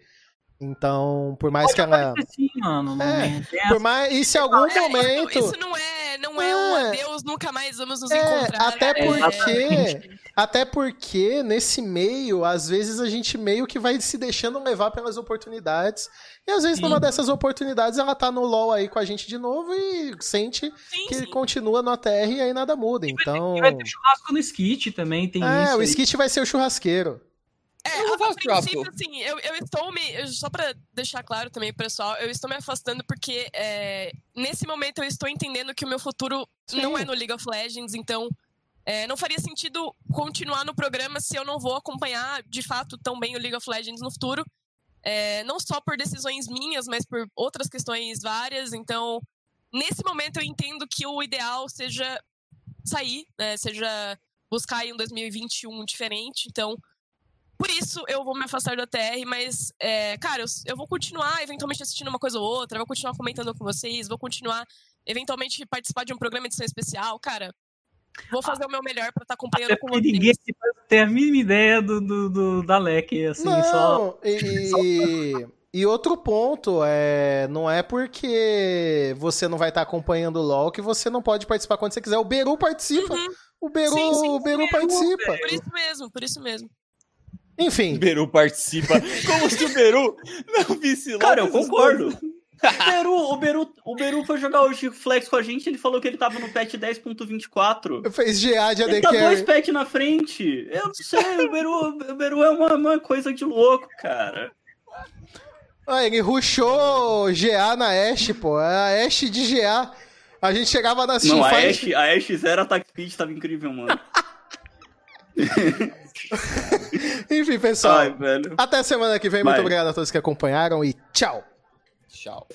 Então, por mais que ela. Sim, mano. É, tem Por mais, e se em algum É, isso- momento. Isso, não é, não é um É. adeus, nunca mais vamos nos É, encontrar. até É, porque- Até porque, nesse meio, às vezes a gente meio que vai se deixando levar pelas oportunidades. E às vezes, Sim. numa dessas oportunidades, ela tá no LoL aí com a gente de novo e sente sim, que sim. continua no ATR e aí nada muda. Então. E vai ter churrasco no skit também, tem É, isso. o aí. Skit vai ser o churrasqueiro. É, Eu a, princípio, assim, eu, eu estou me. eu- Só pra deixar claro também, pessoal, eu estou me afastando porque é, nesse momento eu estou entendendo que o meu futuro Sim. não é no League of Legends, então é, não faria sentido continuar no programa se eu não vou acompanhar de fato tão bem o League of Legends no futuro. É, não só por decisões minhas, mas por outras questões várias. Então, nesse momento eu entendo que o ideal seja sair, né, seja buscar um 2021 diferente. Então, por isso eu vou me afastar do ATR, mas, é, cara, eu, eu vou continuar eventualmente assistindo uma coisa ou outra, vou continuar comentando com vocês, vou continuar eventualmente participar de um programa de edição especial, cara. Vou fazer o meu melhor pra estar acompanhando Até com vocês. ninguém tem a mínima ideia do, do, do- da LEC, assim, só. Não, e, e outro ponto é. Não é porque você não vai estar acompanhando o LOL que você não pode participar quando você quiser. O Beru participa. Uhum. O Beru, Sim, sim, o Beru sim, participa. Por isso mesmo, por isso mesmo. O Enfim. Beru participa. Como se o Beru não visse lá. Cara, eu concordo. O Beru, o, Beru, o Beru foi jogar o Chico Flex com a gente, ele falou que ele tava no patch 10.24. Fez GA de AD Ele tá dois patch na frente. Eu não sei, o Beru, o Beru é uma, uma coisa de louco, cara. Ah, ele rushou GA na Ashe, pô. A Ashe de GA. A gente chegava nas Não, a Ashe, a Ashe zero attack speed tava incrível, mano. Enfim, pessoal. Ai, velho. Até semana que vem. Vai. Muito obrigado a todos que acompanharam e tchau. Tchau.